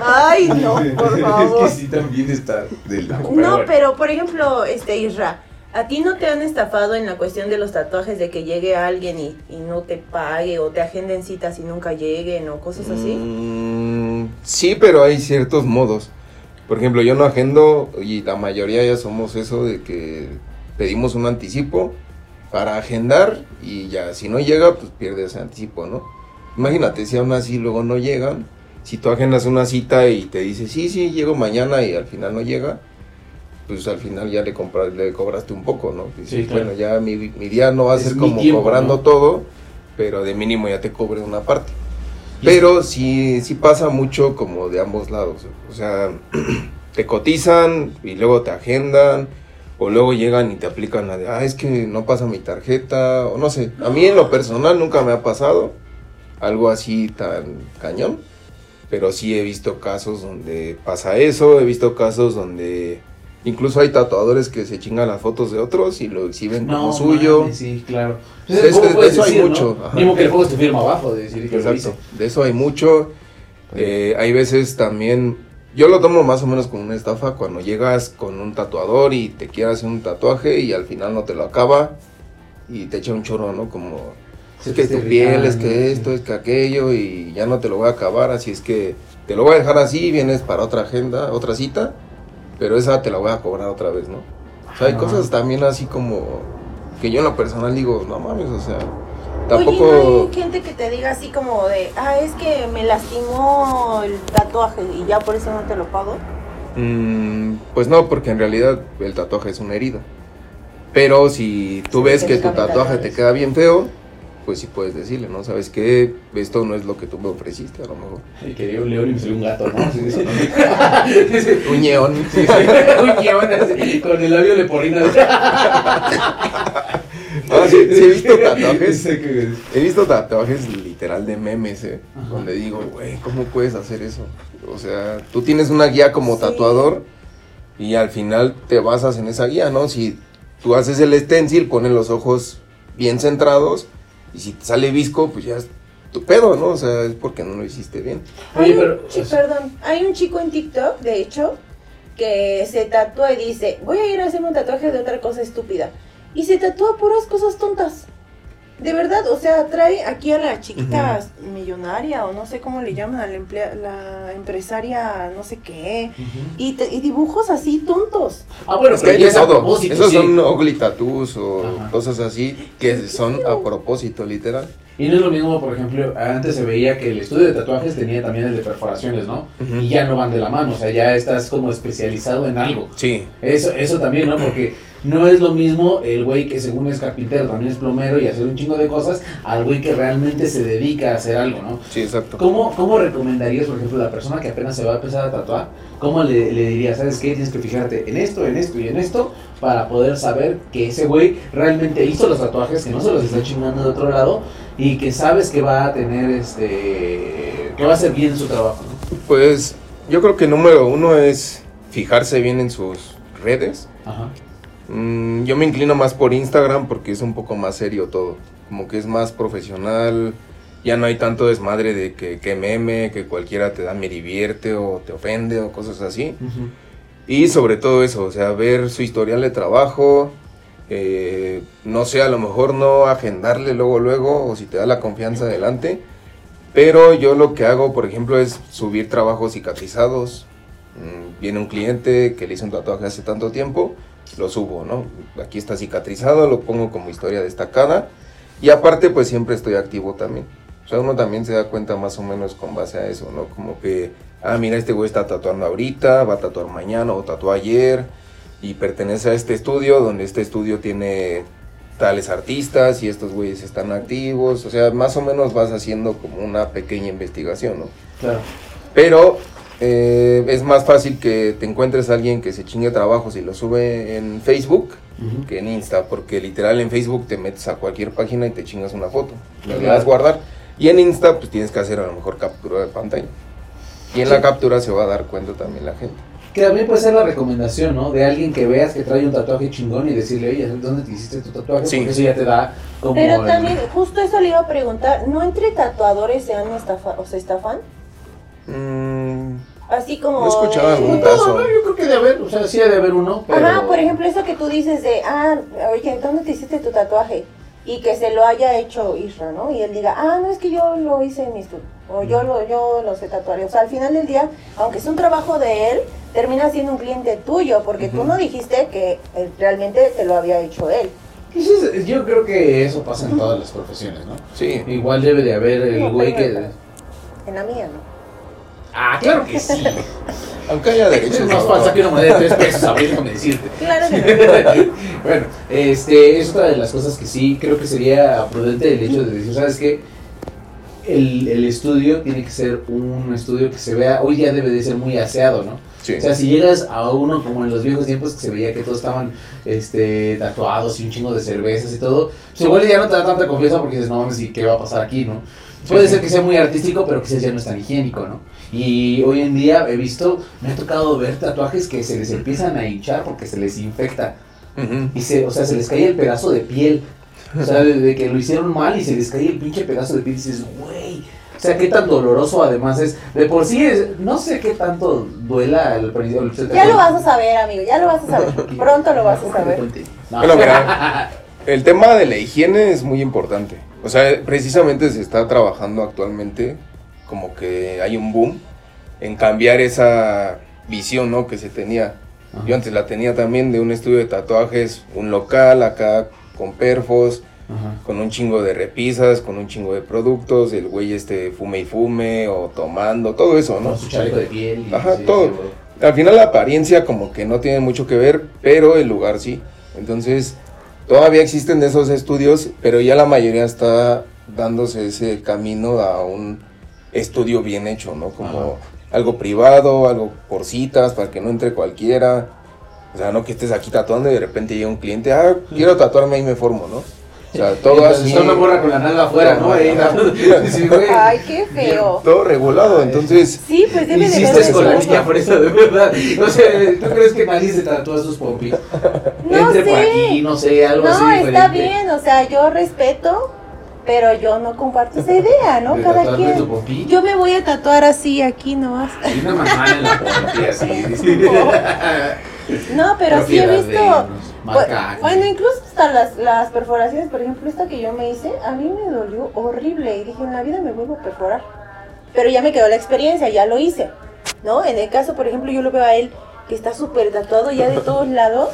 ay, no, por favor. Es que sí también está del No, pero por ejemplo, este Isra, ¿a ti no te han estafado en la cuestión de los tatuajes de que llegue alguien y, y no te pague o te agenden citas y nunca lleguen o cosas así? Mm, sí, pero hay ciertos modos. Por ejemplo, yo no agendo y la mayoría ya somos eso de que pedimos un anticipo para agendar y ya si no llega, pues pierde ese anticipo, ¿no? Imagínate si aún así luego no llegan, si tú agendas una cita y te dice, sí, sí, llego mañana y al final no llega, pues al final ya le, compras, le cobraste un poco, ¿no? Dices, Sí, claro. Bueno, ya mi, mi día no va a Es ser como tiempo, cobrando ¿no? todo, pero de mínimo ya te cobre una parte. Pero sí, sí pasa mucho como de ambos lados. O sea, te cotizan y luego te agendan. O luego llegan y te aplican la de, ah, es que no pasa mi tarjeta. O no sé. A mí en lo personal nunca me ha pasado algo así tan cañón. Pero sí he visto casos donde pasa eso. He visto casos donde incluso hay tatuadores que se chingan las fotos de otros y lo exhiben como suyo. mames, sí, claro. Es- ¿cómo de eso hay decir, mucho. Mismo que le pongas tu firma abajo de decir que lo Exacto. hice. De eso hay mucho. Eh, hay veces también, yo lo tomo más o menos como una estafa cuando llegas con un tatuador y te quiere hacer un tatuaje y al final no te lo acaba y te echa un chorro, ¿no? Como, es que tu piel, es irritando, que esto, es que aquello y ya no te lo voy a acabar, así es que te lo voy a dejar así, vienes para otra agenda, otra cita, pero esa te la voy a cobrar otra vez, ¿no? O sea, hay Ajá. cosas también así como que yo en lo personal digo, no mames, o sea, Oye, tampoco... ¿no hay gente que te diga así como de, ah, es que me lastimó el tatuaje y ya por eso no te lo pago? Mm, pues no, porque en realidad el tatuaje es una herida. Pero si tú Sí, ves que tu tatuaje te qué bien feo, pues sí puedes decirle, ¿no? ¿Sabes qué? Esto no es lo que tú me ofreciste, a lo mejor. Quería un león y me salió un gato, ¿no? Sí, sí, sí. Sí, Un sí, sí. Un así, con el labio leporino. Ah, sí, sí he visto tatuajes. Que- He visto tatuajes literal de memes, ¿eh? Ajá. Donde digo, güey, ¿cómo puedes hacer eso? O sea, tú tienes una guía como Sí. tatuador y al final te basas en esa guía, ¿no? Si tú haces el stencil, pones los ojos bien centrados y si te sale visco, pues ya es tu pedo, ¿no? O sea, es porque no lo hiciste bien. Oye, Hay un pero- chi- perdón, hay un chico en TikTok, de hecho, que se tatúa y dice, voy a ir a hacerme un tatuaje de otra cosa estúpida. Y se tatúa puras cosas tontas. De verdad, o sea, trae aquí a la chiquita millonaria o no sé cómo le llaman a la, emplea- la empresaria no sé qué. Y, te- y dibujos así tontos. Ah, bueno, Es que hay ya de es a todo. propósito, Esos sí. son ugly tattoos o Ajá. cosas así que son a propósito, literal. Y no es lo mismo, por ejemplo, antes se veía que el estudio de tatuajes tenía también el de perforaciones, ¿no? Y ya no van de la mano, o sea, ya estás como especializado en algo. Sí. Eso, eso también, ¿no? Porque no es lo mismo el güey que según es carpintero, también es plomero y hacer un chingo de cosas, al güey que realmente se dedica a hacer algo, ¿no? Sí, exacto. ¿Cómo, ¿Cómo recomendarías, por ejemplo, a la persona que apenas se va a empezar a tatuar? ¿Cómo le, le dirías, sabes qué? Tienes que fijarte en esto, en esto y en esto para poder saber que ese güey realmente hizo los tatuajes, que no se los está chingando de otro lado y que sabes que va a tener, este, que va a hacer bien su trabajo, ¿no? Pues yo creo que número uno es fijarse bien en sus redes. Ajá. Mm, yo me inclino más por Instagram porque es un poco más serio todo. Como que es más profesional. Ya no hay tanto desmadre de que, que meme, que cualquiera te da me divierte o te ofende o cosas así. Y sobre todo eso, o sea, ver su historial de trabajo. eh, no sé, a lo mejor no agendarle luego, luego, o si te da la confianza adelante. Pero yo lo que hago, por ejemplo, es subir trabajos cicatrizados. Mm, Viene un cliente que le hizo un tatuaje hace tanto tiempo, lo subo, ¿no? Aquí está cicatrizado, lo pongo como historia destacada. Y aparte, pues siempre estoy activo también. O sea, uno también se da cuenta más o menos con base a eso, ¿no? Como que, ah, mira, este güey está tatuando ahorita, va a tatuar mañana o tatuó ayer. Y pertenece a este estudio, donde este estudio tiene tales artistas y estos güeyes están activos. O sea, más o menos vas haciendo como una pequeña investigación, ¿no? Claro. Pero eh, es más fácil que te encuentres a alguien que se chingue trabajos y lo sube en Facebook que en Insta, porque literal en Facebook te metes a cualquier página y te chingas una foto, le Claro. das guardar. Y en Insta pues tienes que hacer a lo mejor captura de pantalla. Y en Sí. la captura se va a dar cuenta también la gente. Que también puede ser la recomendación, ¿no? De alguien que veas que trae un tatuaje chingón y decirle, oye, ¿dónde te hiciste tu tatuaje? Sí. Porque eso ya te da como... Pero el- también, justo eso le iba a preguntar, ¿no entre tatuadores se han estafa, o se estafan? Mm, Así como... No de- algún No, yo creo que debe haber, o sea, sí debe haber uno, pero... Ajá, por ejemplo, eso que tú dices de, ah, oye, ¿dónde te hiciste tu tatuaje? Y que se lo haya hecho Isra, ¿no? Y él diga, ah, no, es que yo lo hice en mi estudio. O yo lo, yo lo sé tatuar. O sea, al final del día, aunque es un trabajo de él, termina siendo un cliente tuyo, porque tú Ujú. no dijiste que eh, realmente te lo había hecho él. Es- yo creo que eso pasa en todas las profesiones, ¿no? sí. Igual debe de haber el güey que... En la mía, ¿no? Ah, claro que sí. Aunque haya Es derechos. más falsa que una moneda de tres pesos, Abril, déjame decirte. Claro que no. bueno, este, es otra de las cosas que sí creo que sería prudente el hecho de decir, ¿sabes qué? El, el estudio tiene que ser un estudio que se vea, hoy día debe de ser muy aseado, ¿no? Sí. O sea, si llegas a uno como en los viejos tiempos que se veía que todos estaban este, tatuados y un chingo de cervezas y todo, pues igual ya no te da tanta confianza porque dices, no mames, ¿y qué va a pasar aquí, no? Puede ser que sea muy artístico, pero quizás ya no es tan higiénico, ¿no? Y hoy en día he visto, me ha tocado ver tatuajes que se les empiezan a hinchar porque se les infecta. Y se, o sea, se les cae el pedazo de piel. O sea, de, de que lo hicieron mal y se les cae el pinche pedazo de piel y dices, güey. O sea, qué tan doloroso además es. De por sí es, no sé qué tanto duela al principio. Ya lo vas a saber, amigo, ya lo vas a saber. Pronto lo vas a saber. No. Bueno, mira, el tema de la higiene es muy importante. O sea, precisamente se está trabajando actualmente como que hay un boom en cambiar esa visión, ¿no? Que se tenía. Ajá. Yo antes la tenía también de un estudio de tatuajes, un local acá con perfos, Ajá. con un chingo de repisas, con un chingo de productos, el güey este fume y fume o tomando, todo eso, ¿no? Con su chaleco de piel. y- Ajá, sí, todo. Al final la apariencia como que no tiene mucho que ver, pero el lugar sí. Entonces, todavía existen esos estudios, pero ya la mayoría está dándose ese camino a un estudio bien hecho, ¿no? Como algo privado, algo por citas, para que no entre cualquiera. O sea, no que estés aquí tatuando y de repente llega un cliente, ah, quiero tatuarme y me formo, ¿no? O sea, todo así. Una morra con la nalga afuera, ¿no? Ay, qué feo. Todo regulado, entonces... Sí, pues debe de Hiciste ser con la niña por eso, de verdad. No sé, ¿tú crees que nadie se tatúa sus pompis? No Entre por sé. aquí, no sé, algo así No, está bien, o sea, yo respeto, pero yo no comparto esa idea, ¿no? ¿De Cada quien. Yo me voy a tatuar así aquí nomás. Hay una manzana en la pompi, así. dice. No, pero sí he visto. Bueno, incluso hasta las, las perforaciones, por ejemplo, esta que yo me hice, a mí me dolió horrible y dije, en la vida me vuelvo a perforar. Pero ya me quedó la experiencia, ya lo hice, ¿no? En el caso, por ejemplo, yo lo veo a él que está súper tatuado ya de todos lados.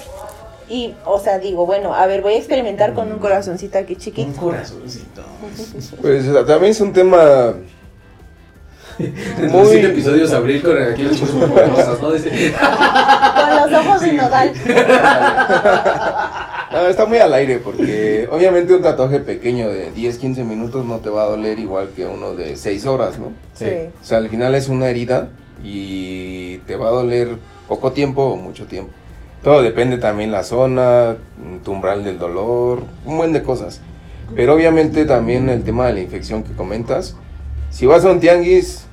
Y, o sea, digo, bueno, a ver, voy a experimentar con un corazoncito aquí Un chiquito. corazoncito. Pues también es un tema Muy episodios abril con aquí cosas, ¿no? Dice- Con los ojos de nodal. No, está muy al aire porque obviamente un tatuaje pequeño de 10, 15 minutos no te va a doler igual que uno de 6 horas, ¿no? Sí. O sea, al final es una herida y te va a doler poco tiempo o mucho tiempo. Todo depende también la zona, tu umbral del dolor, un buen de cosas. Pero obviamente también el tema de la infección que comentas. Si vas a un tianguis,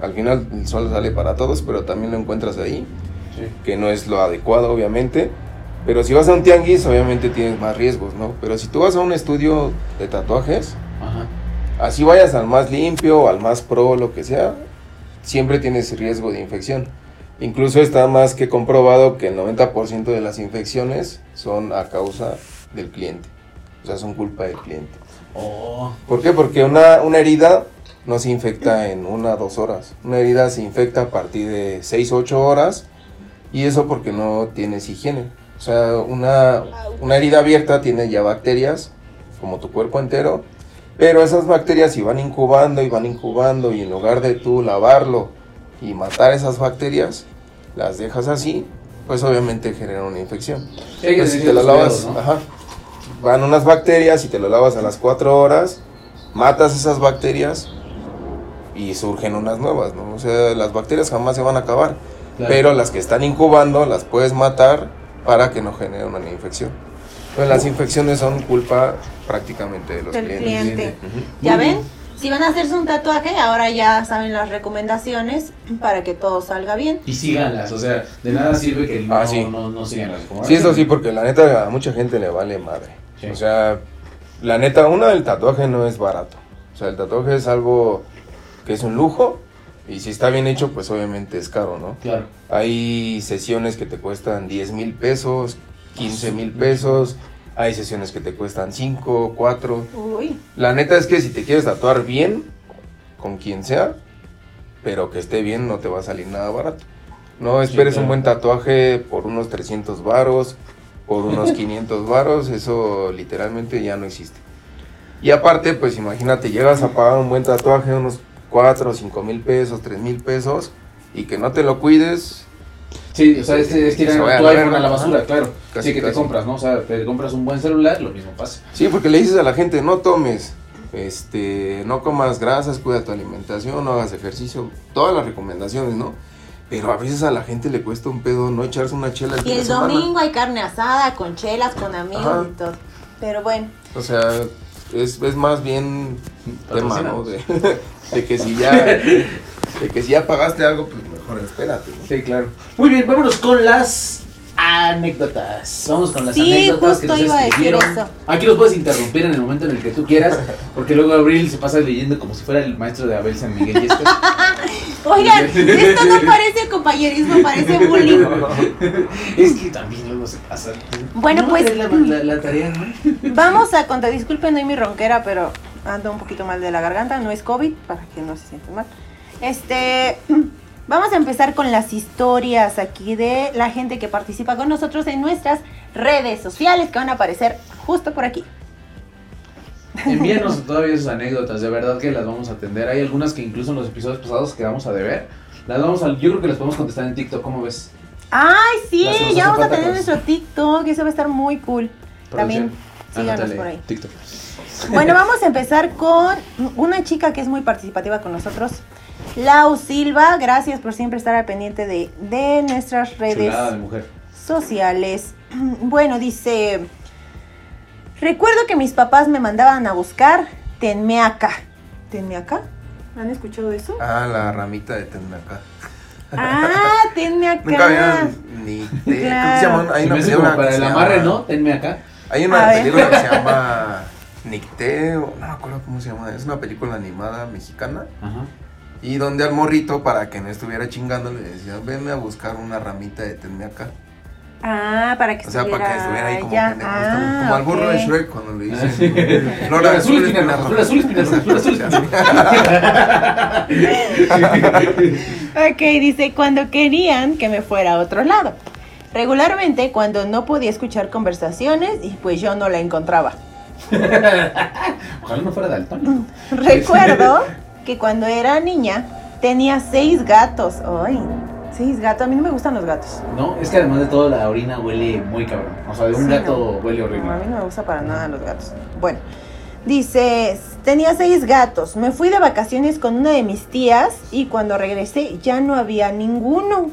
al final el sol sale para todos, pero también lo encuentras ahí Sí. que no es lo adecuado, obviamente. Pero si vas a un tianguis, obviamente tienes más riesgos, ¿no? Pero si tú vas a un estudio de tatuajes, Ajá. así vayas al más limpio, al más pro, lo que sea, siempre tienes riesgo de infección. Incluso está más que comprobado que el 90% de las infecciones son a causa del cliente. O sea, son culpa del cliente. Oh. ¿Por qué? Porque una, una herida no se infecta en una o dos horas. Una herida se infecta a partir de 6 o 8 horas y eso porque no tienes higiene. O sea, una, una herida abierta tiene ya bacterias, como tu cuerpo entero, pero esas bacterias si van incubando y van incubando y en lugar de tú lavarlo y matar esas bacterias, las dejas así, pues obviamente genera una infección. Sí, Entonces, si te lo lavas, ¿no? ajá, van unas bacterias y te lo lavas a las 4 horas, matas esas bacterias y surgen unas nuevas, ¿no? O sea, las bacterias jamás se van a acabar, Claro. pero las que están incubando las puedes matar para que no genere una infección. Pues las infecciones son culpa prácticamente de los Del clientes. cliente. ¿Ya ven? Si van a hacerse un tatuaje, ahora ya saben las recomendaciones para que todo salga bien. Y síganlas, o sea, de nada sirve que no, Ah, sí. no, no sigan las Sí, eso sí, porque la neta a mucha gente le vale madre. Sí. O sea, la neta, una del tatuaje no es barato. O sea, el tatuaje es algo que es un lujo y si está bien hecho, pues obviamente es caro, ¿no? Claro. Hay sesiones que te cuestan 10 mil pesos, 15 mil pesos. Hay sesiones que te cuestan 5, 4. Uy, La neta es que si te quieres tatuar bien, con quien sea, pero que esté bien, no te va a salir nada barato. No esperes claro. un buen tatuaje por unos 300 varos, por unos 500 varos, eso literalmente ya no existe. Y aparte, pues imagínate, llegas a pagar un buen tatuaje, unos 4 o 5 mil pesos, 3 mil pesos, y que no te lo cuides, Sí, o sea, es, es tirar tu vaya a la iPhone a la basura, claro. Casi, sí, que te compras, ¿no? O sea, te compras un buen celular, lo mismo pasa. Sí, porque le dices a la gente, no tomes, este, no comas grasas, cuida tu alimentación, no hagas ejercicio, todas las recomendaciones, ¿no? Pero a veces a la gente le cuesta un pedo no echarse una chela el y el semana. domingo hay carne asada con chelas, con amigos Ajá. y todo. Pero bueno, O sea, es, es más bien tema, ¿no? De que si ya, de que si ya pagaste algo, pues mejor espérate. ¿no? Sí, claro. Muy bien, vámonos con las anécdotas. Vamos con las Sí, anécdotas que nos iba a decir escribieron. eso. Aquí los puedes interrumpir en el momento en el que tú quieras, porque luego Abril se pasa leyendo como si fuera el maestro de Abel San Miguel y esto. oigan, esto no parece compañerismo, parece bullying. es que también luego se pasa. Bueno, No, pues- La, la- la tarea, ¿no? Vamos a contar, disculpen hoy mi ronquera, pero ando un poquito mal de la garganta, no es COVID, para que no se sientan mal. Este, vamos a empezar con las historias aquí de la gente que participa con nosotros en nuestras redes sociales que van a aparecer justo por aquí. Envíanos todavía sus anécdotas, de verdad que las vamos a atender. Hay algunas que incluso en los episodios pasados quedamos a deber. Las vamos a, yo creo que las podemos contestar en TikTok, ¿cómo ves? Ay, sí, ya vamos a tener nuestro TikTok, eso va a estar muy cool. También Producción. síganos por ahí. TikTok. Bueno, vamos a empezar con una chica que es muy participativa con nosotros. Lau Silva, gracias por siempre estar al pendiente de, de nuestras redes Chulada de mujer. sociales. Bueno, dice, recuerdo que mis papás me mandaban a buscar tenmeaca. ¿Tenmeaca? ¿Han escuchado eso? Ah, la ramita de Tenmeca. Ah, tenmeaca. Nunca habían ni te- Claro. llama- hay Se una película como para que el se amarre, llama- ¿no? Tenme acá. Hay A una ver. película que se llama Nicteo, no me acuerdo cómo se llama, es una película animada mexicana Ajá. Y donde al morrito para que no estuviera chingando le decía, venme a buscar una ramita de tenme acá. Ah, para que O sea, para que estuviera ahí como ya. pendejo, Ah, como al burro de. Shrek cuando le dicen Flor Flor azul, azul, espina roja, flor azul, flor azul, Ok, dice, cuando querían que me fuera a otro lado. Regularmente cuando no podía escuchar conversaciones y pues yo no la encontraba. Ojalá no fuera Dalton. Recuerdo que cuando era niña tenía seis gatos. Ay, seis gatos. A mí no me gustan los gatos. No, es que además de todo la orina huele muy cabrón. O sea, de un Sí, gato huele No, horrible. a mí no me gusta para nada los gatos. Bueno, dice, tenía seis gatos. Me fui de vacaciones con una de mis tías y cuando regresé ya no había ninguno.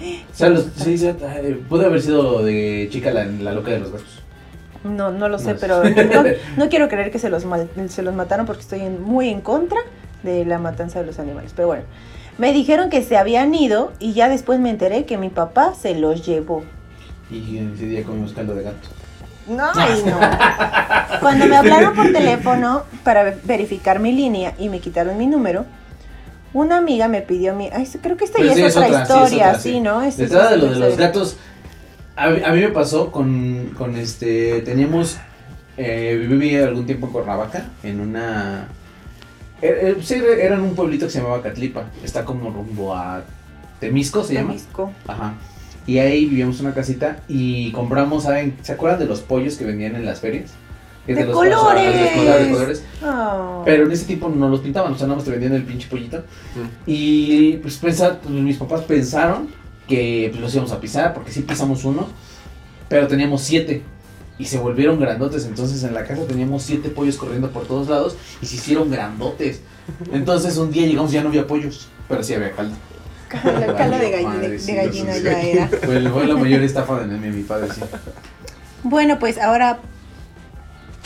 O sea, los, sí, sí, eh, puede haber sido de chica la, la loca de los gatos. No, no lo sé, No. pero no, no quiero creer que se los, mal- se los mataron porque estoy en- muy en contra de la matanza de los animales. Pero bueno, me dijeron que se habían ido y ya después me enteré que mi papá se los llevó. Y ese día comimos caldo de gato. No, ay, no. Cuando me hablaron por teléfono para ve- verificar mi línea y me quitaron mi número, una amiga me pidió mi... Ay, creo que esta Pero ya sí, es otra sí, es historia, otra, sí, ¿no? Esta es Detrás de otra lo de los gatos, a, mí- a mí me pasó con, con este, teníamos, eh, viví algún tiempo en Cuernavaca, en una, sí, eran un pueblito que se llamaba Catlipa. Está como rumbo a Temisco, se llama. Temisco. Ajá. Y ahí vivíamos una casita y compramos, ¿saben? ¿Se acuerdan de los pollos que vendían en las ferias? ¡De los colores! de colores, de colores. Oh. Pero en ese tiempo no los pintaban, o sea, nada más te vendían el pinche pollito. Y pues pensa- pues, mis papás pensaron que pues, los íbamos a pisar, porque sí pisamos uno, pero teníamos siete. Y se volvieron grandotes, entonces en la casa teníamos siete pollos corriendo por todos lados y se hicieron grandotes. Entonces un día llegamos y ya no había pollos, pero sí había caldo. Cala de, galli- Madre, de sí, gallina ya era. Fue, fue la mayor estafa de mi, mi padre, sí. Bueno, pues ahora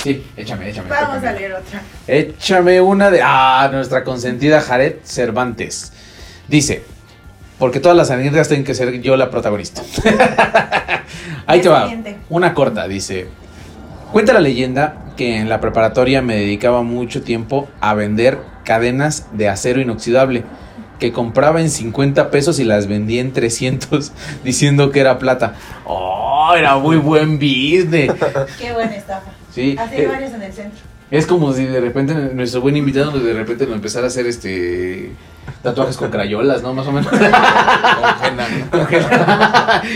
Sí, échame, échame. vamos tócame. a leer otra. Échame una de. Ah, nuestra consentida Jared Cervantes. Dice: Porque todas las anécdotas tienen que ser yo la protagonista. Ahí te va. Una corta, dice. Cuenta la leyenda que en la preparatoria me dedicaba mucho tiempo a vender cadenas de acero inoxidable que compraba en 50 pesos y las vendía en 300 diciendo que era plata. Oh, era muy buen business. Qué buena estafa. Sí, Así eh, varios en el centro. es como si de repente nuestro buen invitado de repente nos empezara a hacer este tatuajes con crayolas, ¿no? Más o menos.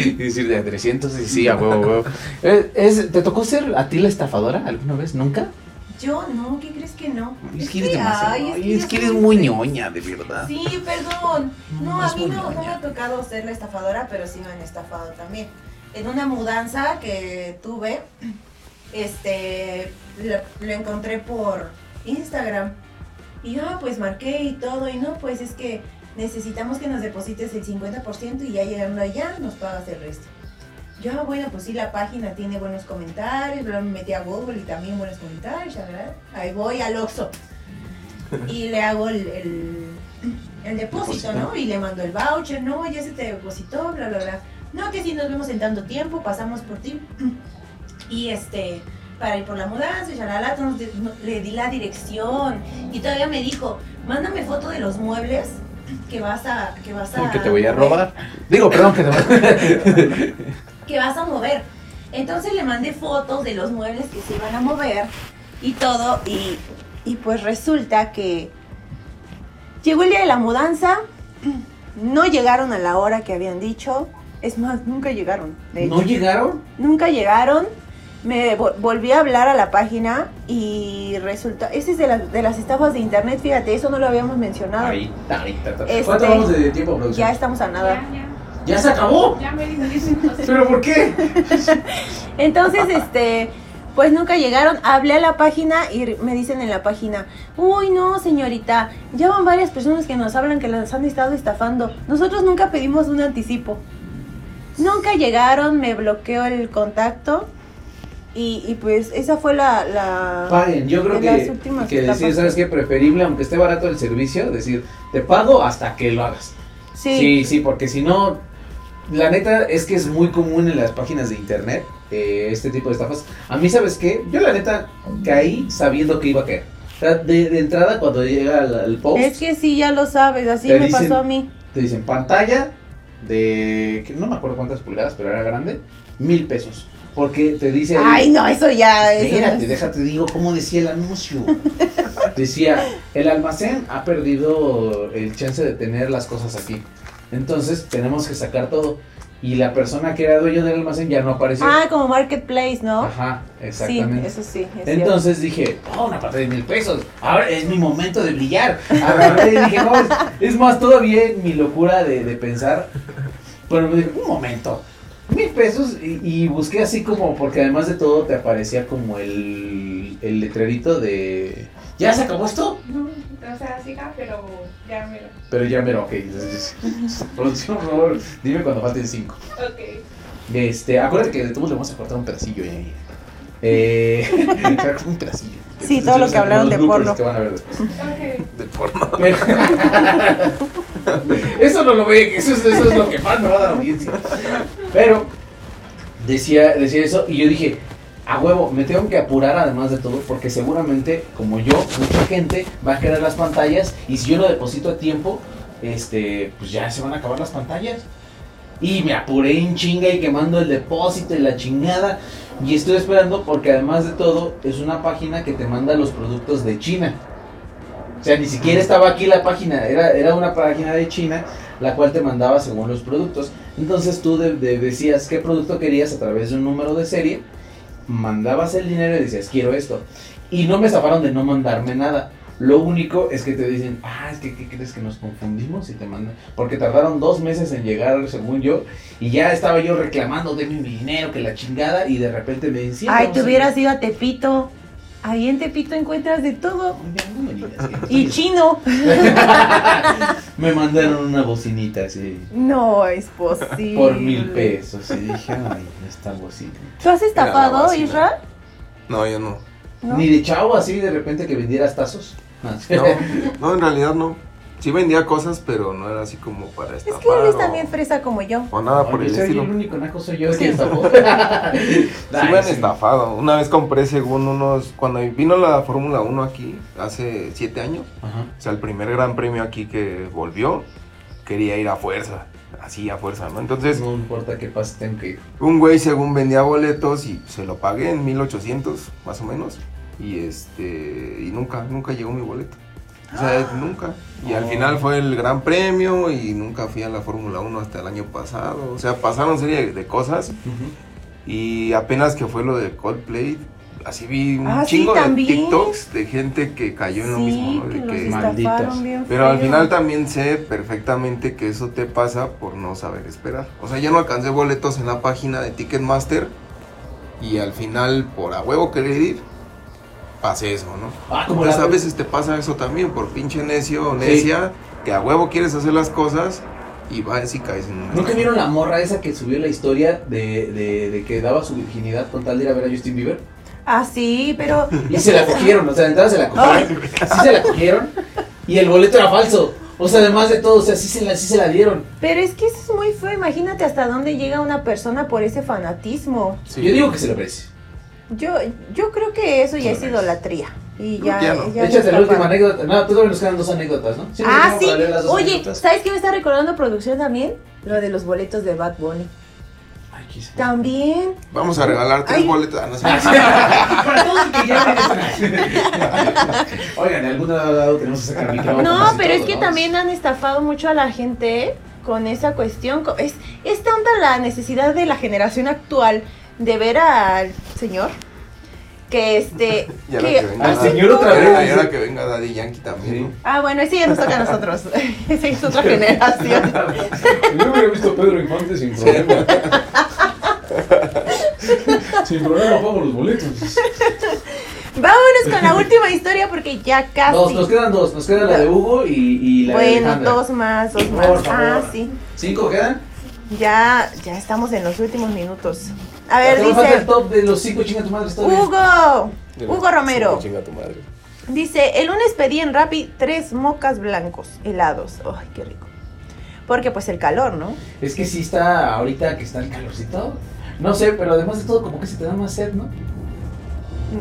y decir de 300 y sí, a huevo, a huevo. Eh, es- ¿Te tocó ser a ti la estafadora alguna vez? ¿Nunca? Yo no, ¿qué crees que no? Es que eres demasiado. ay, es que soy eres muy ñoña, de verdad. Sí, perdón. No, No, a es mí no, no me ha tocado ser la estafadora, pero sí me han estafado también. En una mudanza que tuve, este, lo, lo encontré por Instagram. Y yo, ah, pues marqué y todo, y no, pues es que necesitamos que nos deposites el 50% y ya llegando allá nos pagas el resto. Yo, ah, bueno, pues sí, la página tiene buenos comentarios, me metí a Google y también buenos comentarios, ¿verdad? Ahí voy al Oxxo y le hago el, el, el depósito, ¿no? Y le mando el voucher, no, ya se te depositó, bla, bla, bla. No, que si nos vemos en tanto tiempo, pasamos por ti. Y este, para ir por la mudanza, y shalala, entonces no- le di la dirección y todavía me dijo, mándame foto de los muebles que vas a, que vas a Que te voy a robar. Digo, perdón, que te voy a... que vas a mover. Entonces le mandé fotos de los muebles que se iban a mover y todo y, y pues resulta que llegó el día de la mudanza, no llegaron a la hora que habían dicho, es más, nunca llegaron. de ¿No hecho. llegaron? Nunca llegaron. Me vo- volví a hablar a la página y resulta, ese es de, las- de las estafas de internet, fíjate, eso no lo habíamos mencionado. Este, ¿Cuánto vamos de tiempo, producción? Ya estamos a nada. Ya, ya. ¿Ya se acabó? Ya me dicen ¿Pero por qué? Entonces, este, pues nunca llegaron. Hablé a la página y me dicen en la página, uy, no, señorita, ya van varias personas que nos hablan que las han estado estafando. Nosotros nunca pedimos un anticipo. Nunca llegaron, me bloqueó el contacto. Y, y pues esa fue la... la Paguen, yo creo que, que decir. ¿sabes qué? Preferible, aunque esté barato el servicio, decir, te pago hasta que lo hagas. Sí, Sí, sí, porque si no, la neta es que es muy común en las páginas de internet eh, este tipo de estafas. A mí, ¿sabes qué? Yo la neta caí sabiendo que iba a caer. O sea, de, de entrada, cuando llega el, post, es que sí, ya lo sabes, así me dicen- pasó a mí. te dicen pantalla de, no me acuerdo cuántas pulgadas, pero era grande, mil pesos. Porque te dice... Ay, no, eso ya... eso Espérate, es- déjate, digo cómo decía el anuncio. Decía, el almacén ha perdido el chance de tener las cosas aquí. Entonces tenemos que sacar todo. Y la persona que era dueño del almacén ya no apareció. Ah, como Marketplace, ¿no? Ajá, sí, exactamente. eso sí. es cierto. Entonces dije, oh, una parte de mil pesos. Ahora es mi momento de brillar. Agarré y dije, no, es, es más, todavía en mi locura de, de pensar. Pero me dije, un momento, mil pesos. Y, y busqué así como, porque además de todo te aparecía como el, el letrerito de. ¿Ya se acabó esto? No, o sea, siga, pero ya me Pero ya mero, ok. Producción, por favor, dime cuando falten cinco. Ok. Este, acuérdate que de todos le vamos a cortar un pedacillo ahí. Eh, un pedacillo. Sí, todo lo que hablaron de porno. que van a ver después. Ok. De. Pero- eso no lo ve, eso es, eso es lo que más me va a dar audiencia. Pero decía, decía eso y yo dije, a huevo, me tengo que apurar además de todo porque seguramente, como yo, mucha gente va a querer las pantallas y si yo no deposito a tiempo, este, pues ya se van a acabar las pantallas. Y me apuré en chinga y quemando el depósito y la chingada. Y estoy esperando porque además de todo es una página que te manda los productos de China. O sea, ni siquiera estaba aquí la página, era, era una página de China la cual te mandaba según los productos. Entonces tú de- de- decías qué producto querías a través de un número de serie, mandabas el dinero y decías quiero esto. Y no me zafaron de no mandarme nada. Lo único es que te dicen, ah, es que ¿qué crees que nos confundimos y te mandan? Porque tardaron dos meses en llegar, según yo, y ya estaba yo reclamando de mi dinero, que la chingada, y de repente me decían... Ay, te hubieras ido a Tepito. Ahí en Tepito encuentras de todo. Muy bien, Y chino. Me mandaron una bocinita así. No es posible. Por mil pesos. Y dije, ay, esta bocina. ¿Tú has estafado. Isra? No, yo no. ¿No? Ni de chavo así de repente que vendieras tazos. No, en realidad no. Sí vendía cosas, pero no era así como para Es estafar. que eres o- también fresa como yo. O nada por el soy estilo. el único naco soy yo que estafó. Sí me han estafado. Una vez compré según unos... Cuando vino la Fórmula 1 aquí, hace siete años, Ajá. o sea, el primer gran premio aquí que volvió, quería ir a fuerza. Así a fuerza, ¿no? Entonces, No importa qué pase, tengo que ir. un güey según vendía boletos y se lo pagué en 1800, más o menos. Y este... Y nunca, nunca llegó mi boleto. O sea, nunca. Y al final fue el gran premio y nunca fui a la Fórmula 1 hasta el año pasado. O sea, pasaron serie de cosas. Y apenas que fue lo de Coldplay, así vi un Ah, sí, chingo de. TikToks de gente que cayó en lo mismo, ¿no? que De los que- bien Pero al final también sé perfectamente que eso te pasa por no saber esperar. O sea, yo no alcancé boletos en la página de Ticketmaster y al final, por a huevo querer ir, pasé eso, ¿no? Ah, como Pues la a veces te pasa eso también, por pinche necio o Sí. necia, que a huevo quieres hacer las cosas y vas y caes en una ¿Nunca vieron la morra esa que subió la historia de, de, de que daba su virginidad con tal de ir a ver a Justin Bieber? Ah, sí, pero. Y se la cogieron, o sea, de entrada se la cogieron. Sí se la cogieron. Y el boleto era falso. O sea, además de todo, o sea, sí se la, sí se la dieron. Pero es que eso es muy feo. Imagínate hasta dónde llega una persona por ese fanatismo. Sí. Yo digo que se lo merece. Yo, yo creo que eso ya No, es idolatría. Y ya. ya no. ya no la última anécdota. No, todavía nos quedan dos anécdotas, ¿no? Sí, Ah, sí. Oye, anécdotas. ¿sabes qué me está recordando producción también? Lo de los boletos de Bad Bunny. Ay, se- También. Vamos a regalar tres Ay. boletos. Ah, no sé. Para todos los que ya Oigan, de algún lado tenemos que sacar No, pero es que ¿no? también han estafado mucho a la gente con esa cuestión. Es, es tanta la necesidad de la generación actual de ver al señor que este. Y que- que venga Al señor otra vez. Y ahora que venga Daddy Yankee también. Sí. ¿no? Ah, bueno, ese ya nos toca a nosotros. Esa es otra generación. Yo hubiera visto Pedro Infante sin problema. sin problema pago los boletos. Vámonos con la última historia porque ya casi. Dos, nos quedan dos. Nos queda la de Hugo y, y la de bueno, Alejandra. dos más, dos Por más. favor. Ah, sí. ¿Cinco quedan? Ya, ya estamos en los últimos minutos. A ver, Te falta dice el top de los cinco chinga tu madre. Hugo. Hugo Romero. Chinga tu madre. Dice, el lunes pedí en Rappi tres mocas blancos helados. Ay, qué rico. Porque pues el calor, ¿no? Es que sí está ahorita que está el calorcito. No sé, pero además de todo como que se te da más sed, ¿no?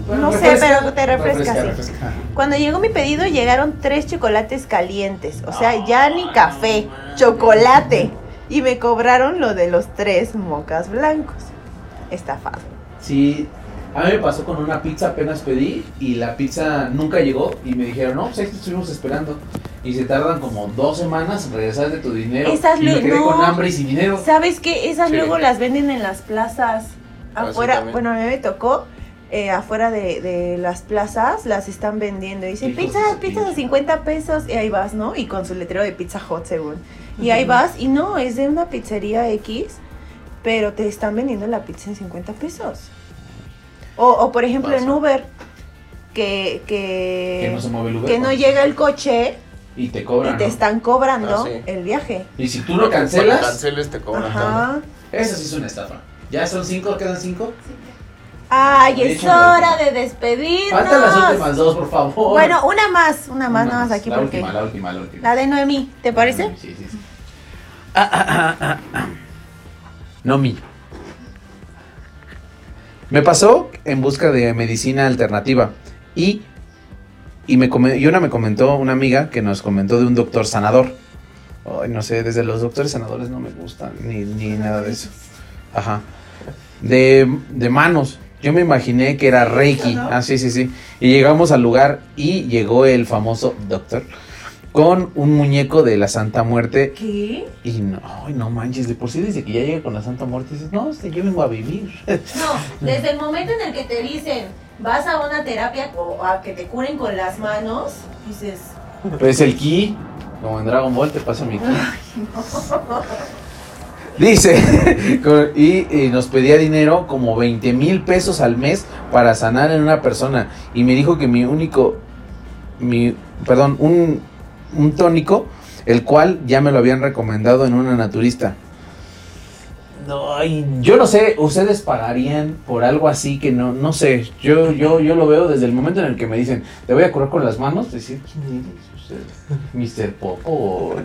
Bueno, no sé, pero te refresca, sí. refresca. Cuando llegó mi pedido llegaron tres chocolates calientes. O sea, ya ni café, chocolate. Y me cobraron lo de los tres mocas blancos. Estafado. Sí, a mí me pasó con una pizza, apenas pedí y la pizza nunca llegó y me dijeron, no, pues ahí te estuvimos esperando. Y se tardan como dos semanas en regresar de tu dinero. Esas y me quedé no. con hambre y sin dinero. ¿Sabes qué? Esas Sí. luego las venden en las plazas. Afuera, bueno, a mí me tocó. eh, afuera de, de las plazas las están vendiendo. Dicen, Hijos de pizzas, su pizzas de pinche. 50 pesos. Y ahí vas, ¿no? Y con su letrero de Pizza Hot, según. Y ahí vas, y no, es de una pizzería X, pero te están vendiendo la pizza en 50 pesos. O, o por ejemplo, en. Uber, que, que, Que no se mueve el Uber. que no llega el coche Y te cobran. y te ¿no? están cobrando Ah, sí. el viaje. Y si tú lo cancelas, Cuando canceles te cobran. Ajá. eso sí es una estafa. ¿Ya son cinco? ¿Quedan cinco? Ay, es hora de despedirnos. Faltan las últimas dos, por favor. Bueno, una más, una más, nada más aquí la porque. Última, la última, la última. La de Noemí, ¿te parece? Sí, sí, sí. Ah, Nomi. Me pasó en busca de medicina alternativa y, y, me y una me comentó, una amiga que nos comentó de un doctor sanador. Ay, no sé, desde los doctores sanadores no me gustan, ni, ni nada de eso. Ajá. De, de manos. Yo me imaginé que era Reiki. ¿no? Ah, sí, sí, sí. Y llegamos al lugar y llegó el famoso doctor con un muñeco de la Santa Muerte. ¿Qué? Y no, ay, no manches, de por sí desde que ya llega con la Santa Muerte dices, no, este, yo vengo a vivir. No, desde el momento en el que te dicen vas a una terapia o a que te curen con las manos, dices, Pues el ki, como en Dragon Ball, te pasa mi ki. Dice, con- y, y nos pedía dinero como 20 mil pesos al mes para sanar en una persona. Y me dijo que mi único, mi, perdón, un, un tónico, el cual ya me lo habían recomendado en una naturista. No, yo no sé, ustedes pagarían por algo así que no, no sé. Yo, yo, yo lo veo desde el momento en el que me dicen, te voy a curar con las manos, decir, ¿quién eres usted? Mr. Popo o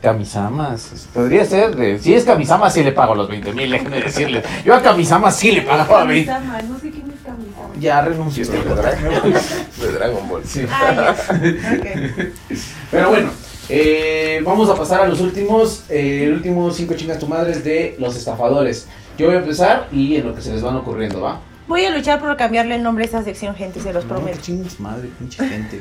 Kamisamas. Podría ser, de- si es Kamisama sí le pago los 20 mil, déjenme decirles. Yo a Kamisama sí le pagaba 20. Kamisama, no sé quién. Ya renuncio a este de, Dragon, de Dragon Ball. Sí. ah. Pero bueno, eh, vamos a pasar a los últimos, eh, el último cinco chingas tu madres de los estafadores. Yo voy a empezar y en lo que se les van ocurriendo, ¿va? Voy a luchar por cambiarle el nombre a esta sección, gente, se los No, prometo. chingas madre, pinche gente.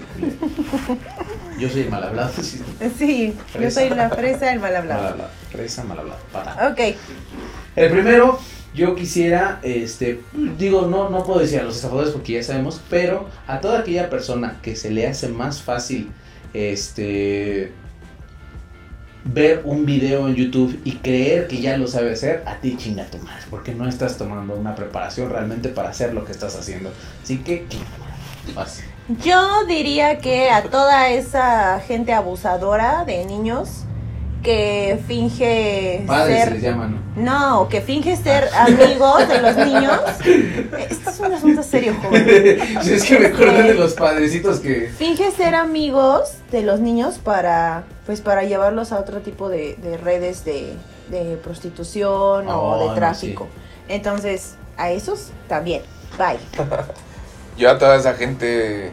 Yo soy el mal hablado, sí. Sí, yo soy la fresa del mal Mal hablado. hablado. Fresa, mal hablado. Pata. Ok, El primero, yo quisiera, este, digo, no, no puedo decir a los estafadores porque ya sabemos, pero a toda aquella persona que se le hace más fácil, este, ver un video en YouTube y creer que ya lo sabe hacer, a ti chinga tu madre, porque no estás tomando una preparación realmente para hacer lo que estás haciendo. Así que, vas. yo diría que a toda esa gente abusadora de niños que finge Padres se ser les llama, ¿no? No, que finge ser amigos de los niños. Esto es un asunto serio, joven. Si es que me acuerdo de los padrecitos que... Finge ser amigos de los niños para, pues, para llevarlos a otro tipo de, de redes de, de prostitución Oh, o no, de tráfico. Entonces, a esos también. Bye. Yo a toda esa gente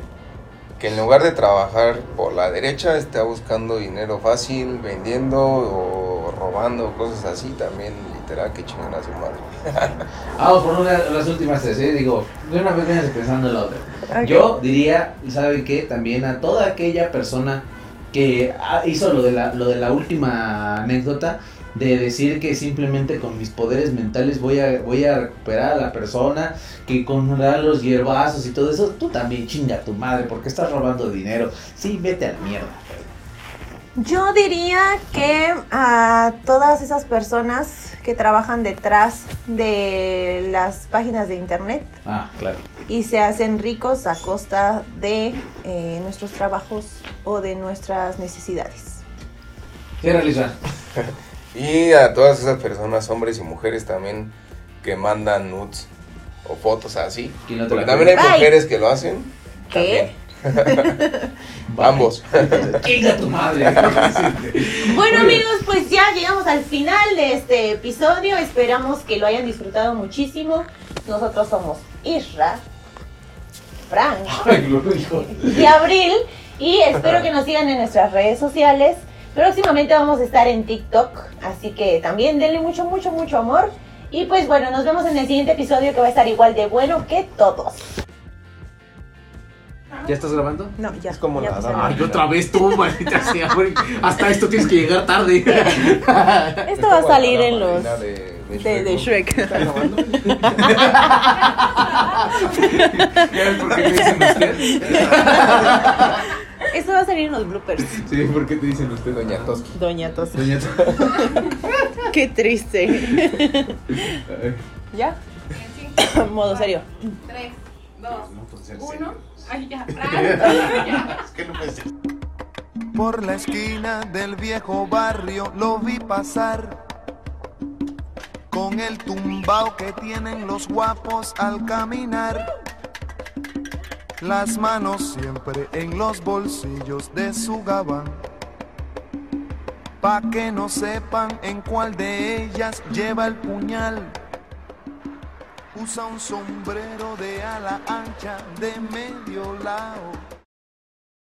que en lugar de trabajar por la derecha está buscando dinero fácil, vendiendo o robando, cosas así, también literal que chingan a su madre. Vamos por una, las últimas tres, ¿eh? Digo, de una vez vienes pensando en la otra. Ok. Yo diría, ¿saben qué? También a toda aquella persona que hizo lo de, la, lo de la última anécdota, de decir que simplemente con mis poderes mentales voy a, voy a recuperar a la persona, que con los hierbazos y todo eso, tú también chinga a tu madre porque estás robando dinero. Sí, vete a la mierda. Yo diría que a todas esas personas que trabajan detrás de las páginas de internet Ah, claro. y se hacen ricos a costa de eh, nuestros trabajos o de nuestras necesidades. ¿Qué realizar? Y a todas esas personas, hombres y mujeres también, que mandan nudes o fotos así. ¿Quién no te la Porque también hay Bye. mujeres que lo hacen. ¿Qué? Ambos. Chinga tu madre. Bueno amigos, pues ya llegamos al final de este episodio. Esperamos que lo hayan disfrutado muchísimo. Nosotros somos Isra, Frank y Abril. Y espero que nos sigan en nuestras redes sociales. Próximamente vamos a estar en TikTok. Así que también denle mucho, mucho, mucho amor. Y pues bueno, nos vemos en el siguiente episodio que va a estar igual de bueno que todos. ¿Ya estás grabando? No, ya. Es como ya la puse dama. el- Ay, otra vez tú, maldita sea, güey. Hasta esto tienes que llegar tarde. Esto va a salir en los... De, De, de Shrek. ¿Ya ves por qué te dicen usted? Esto va a salir en los bloopers. Sí, ¿por qué te dicen usted? Doña Toski. Doña Tos. Doña Qué triste. ¿Ya? En cinco, Modo serio. tres, dos, No puede ser uno. Ay, ya. Por la esquina del viejo barrio lo vi pasar con el tumbao que tienen los guapos al caminar. Las manos siempre en los bolsillos de su gabán. Pa' que no sepan en cuál de ellas lleva el puñal. Usa un sombrero de ala ancha de medio lado.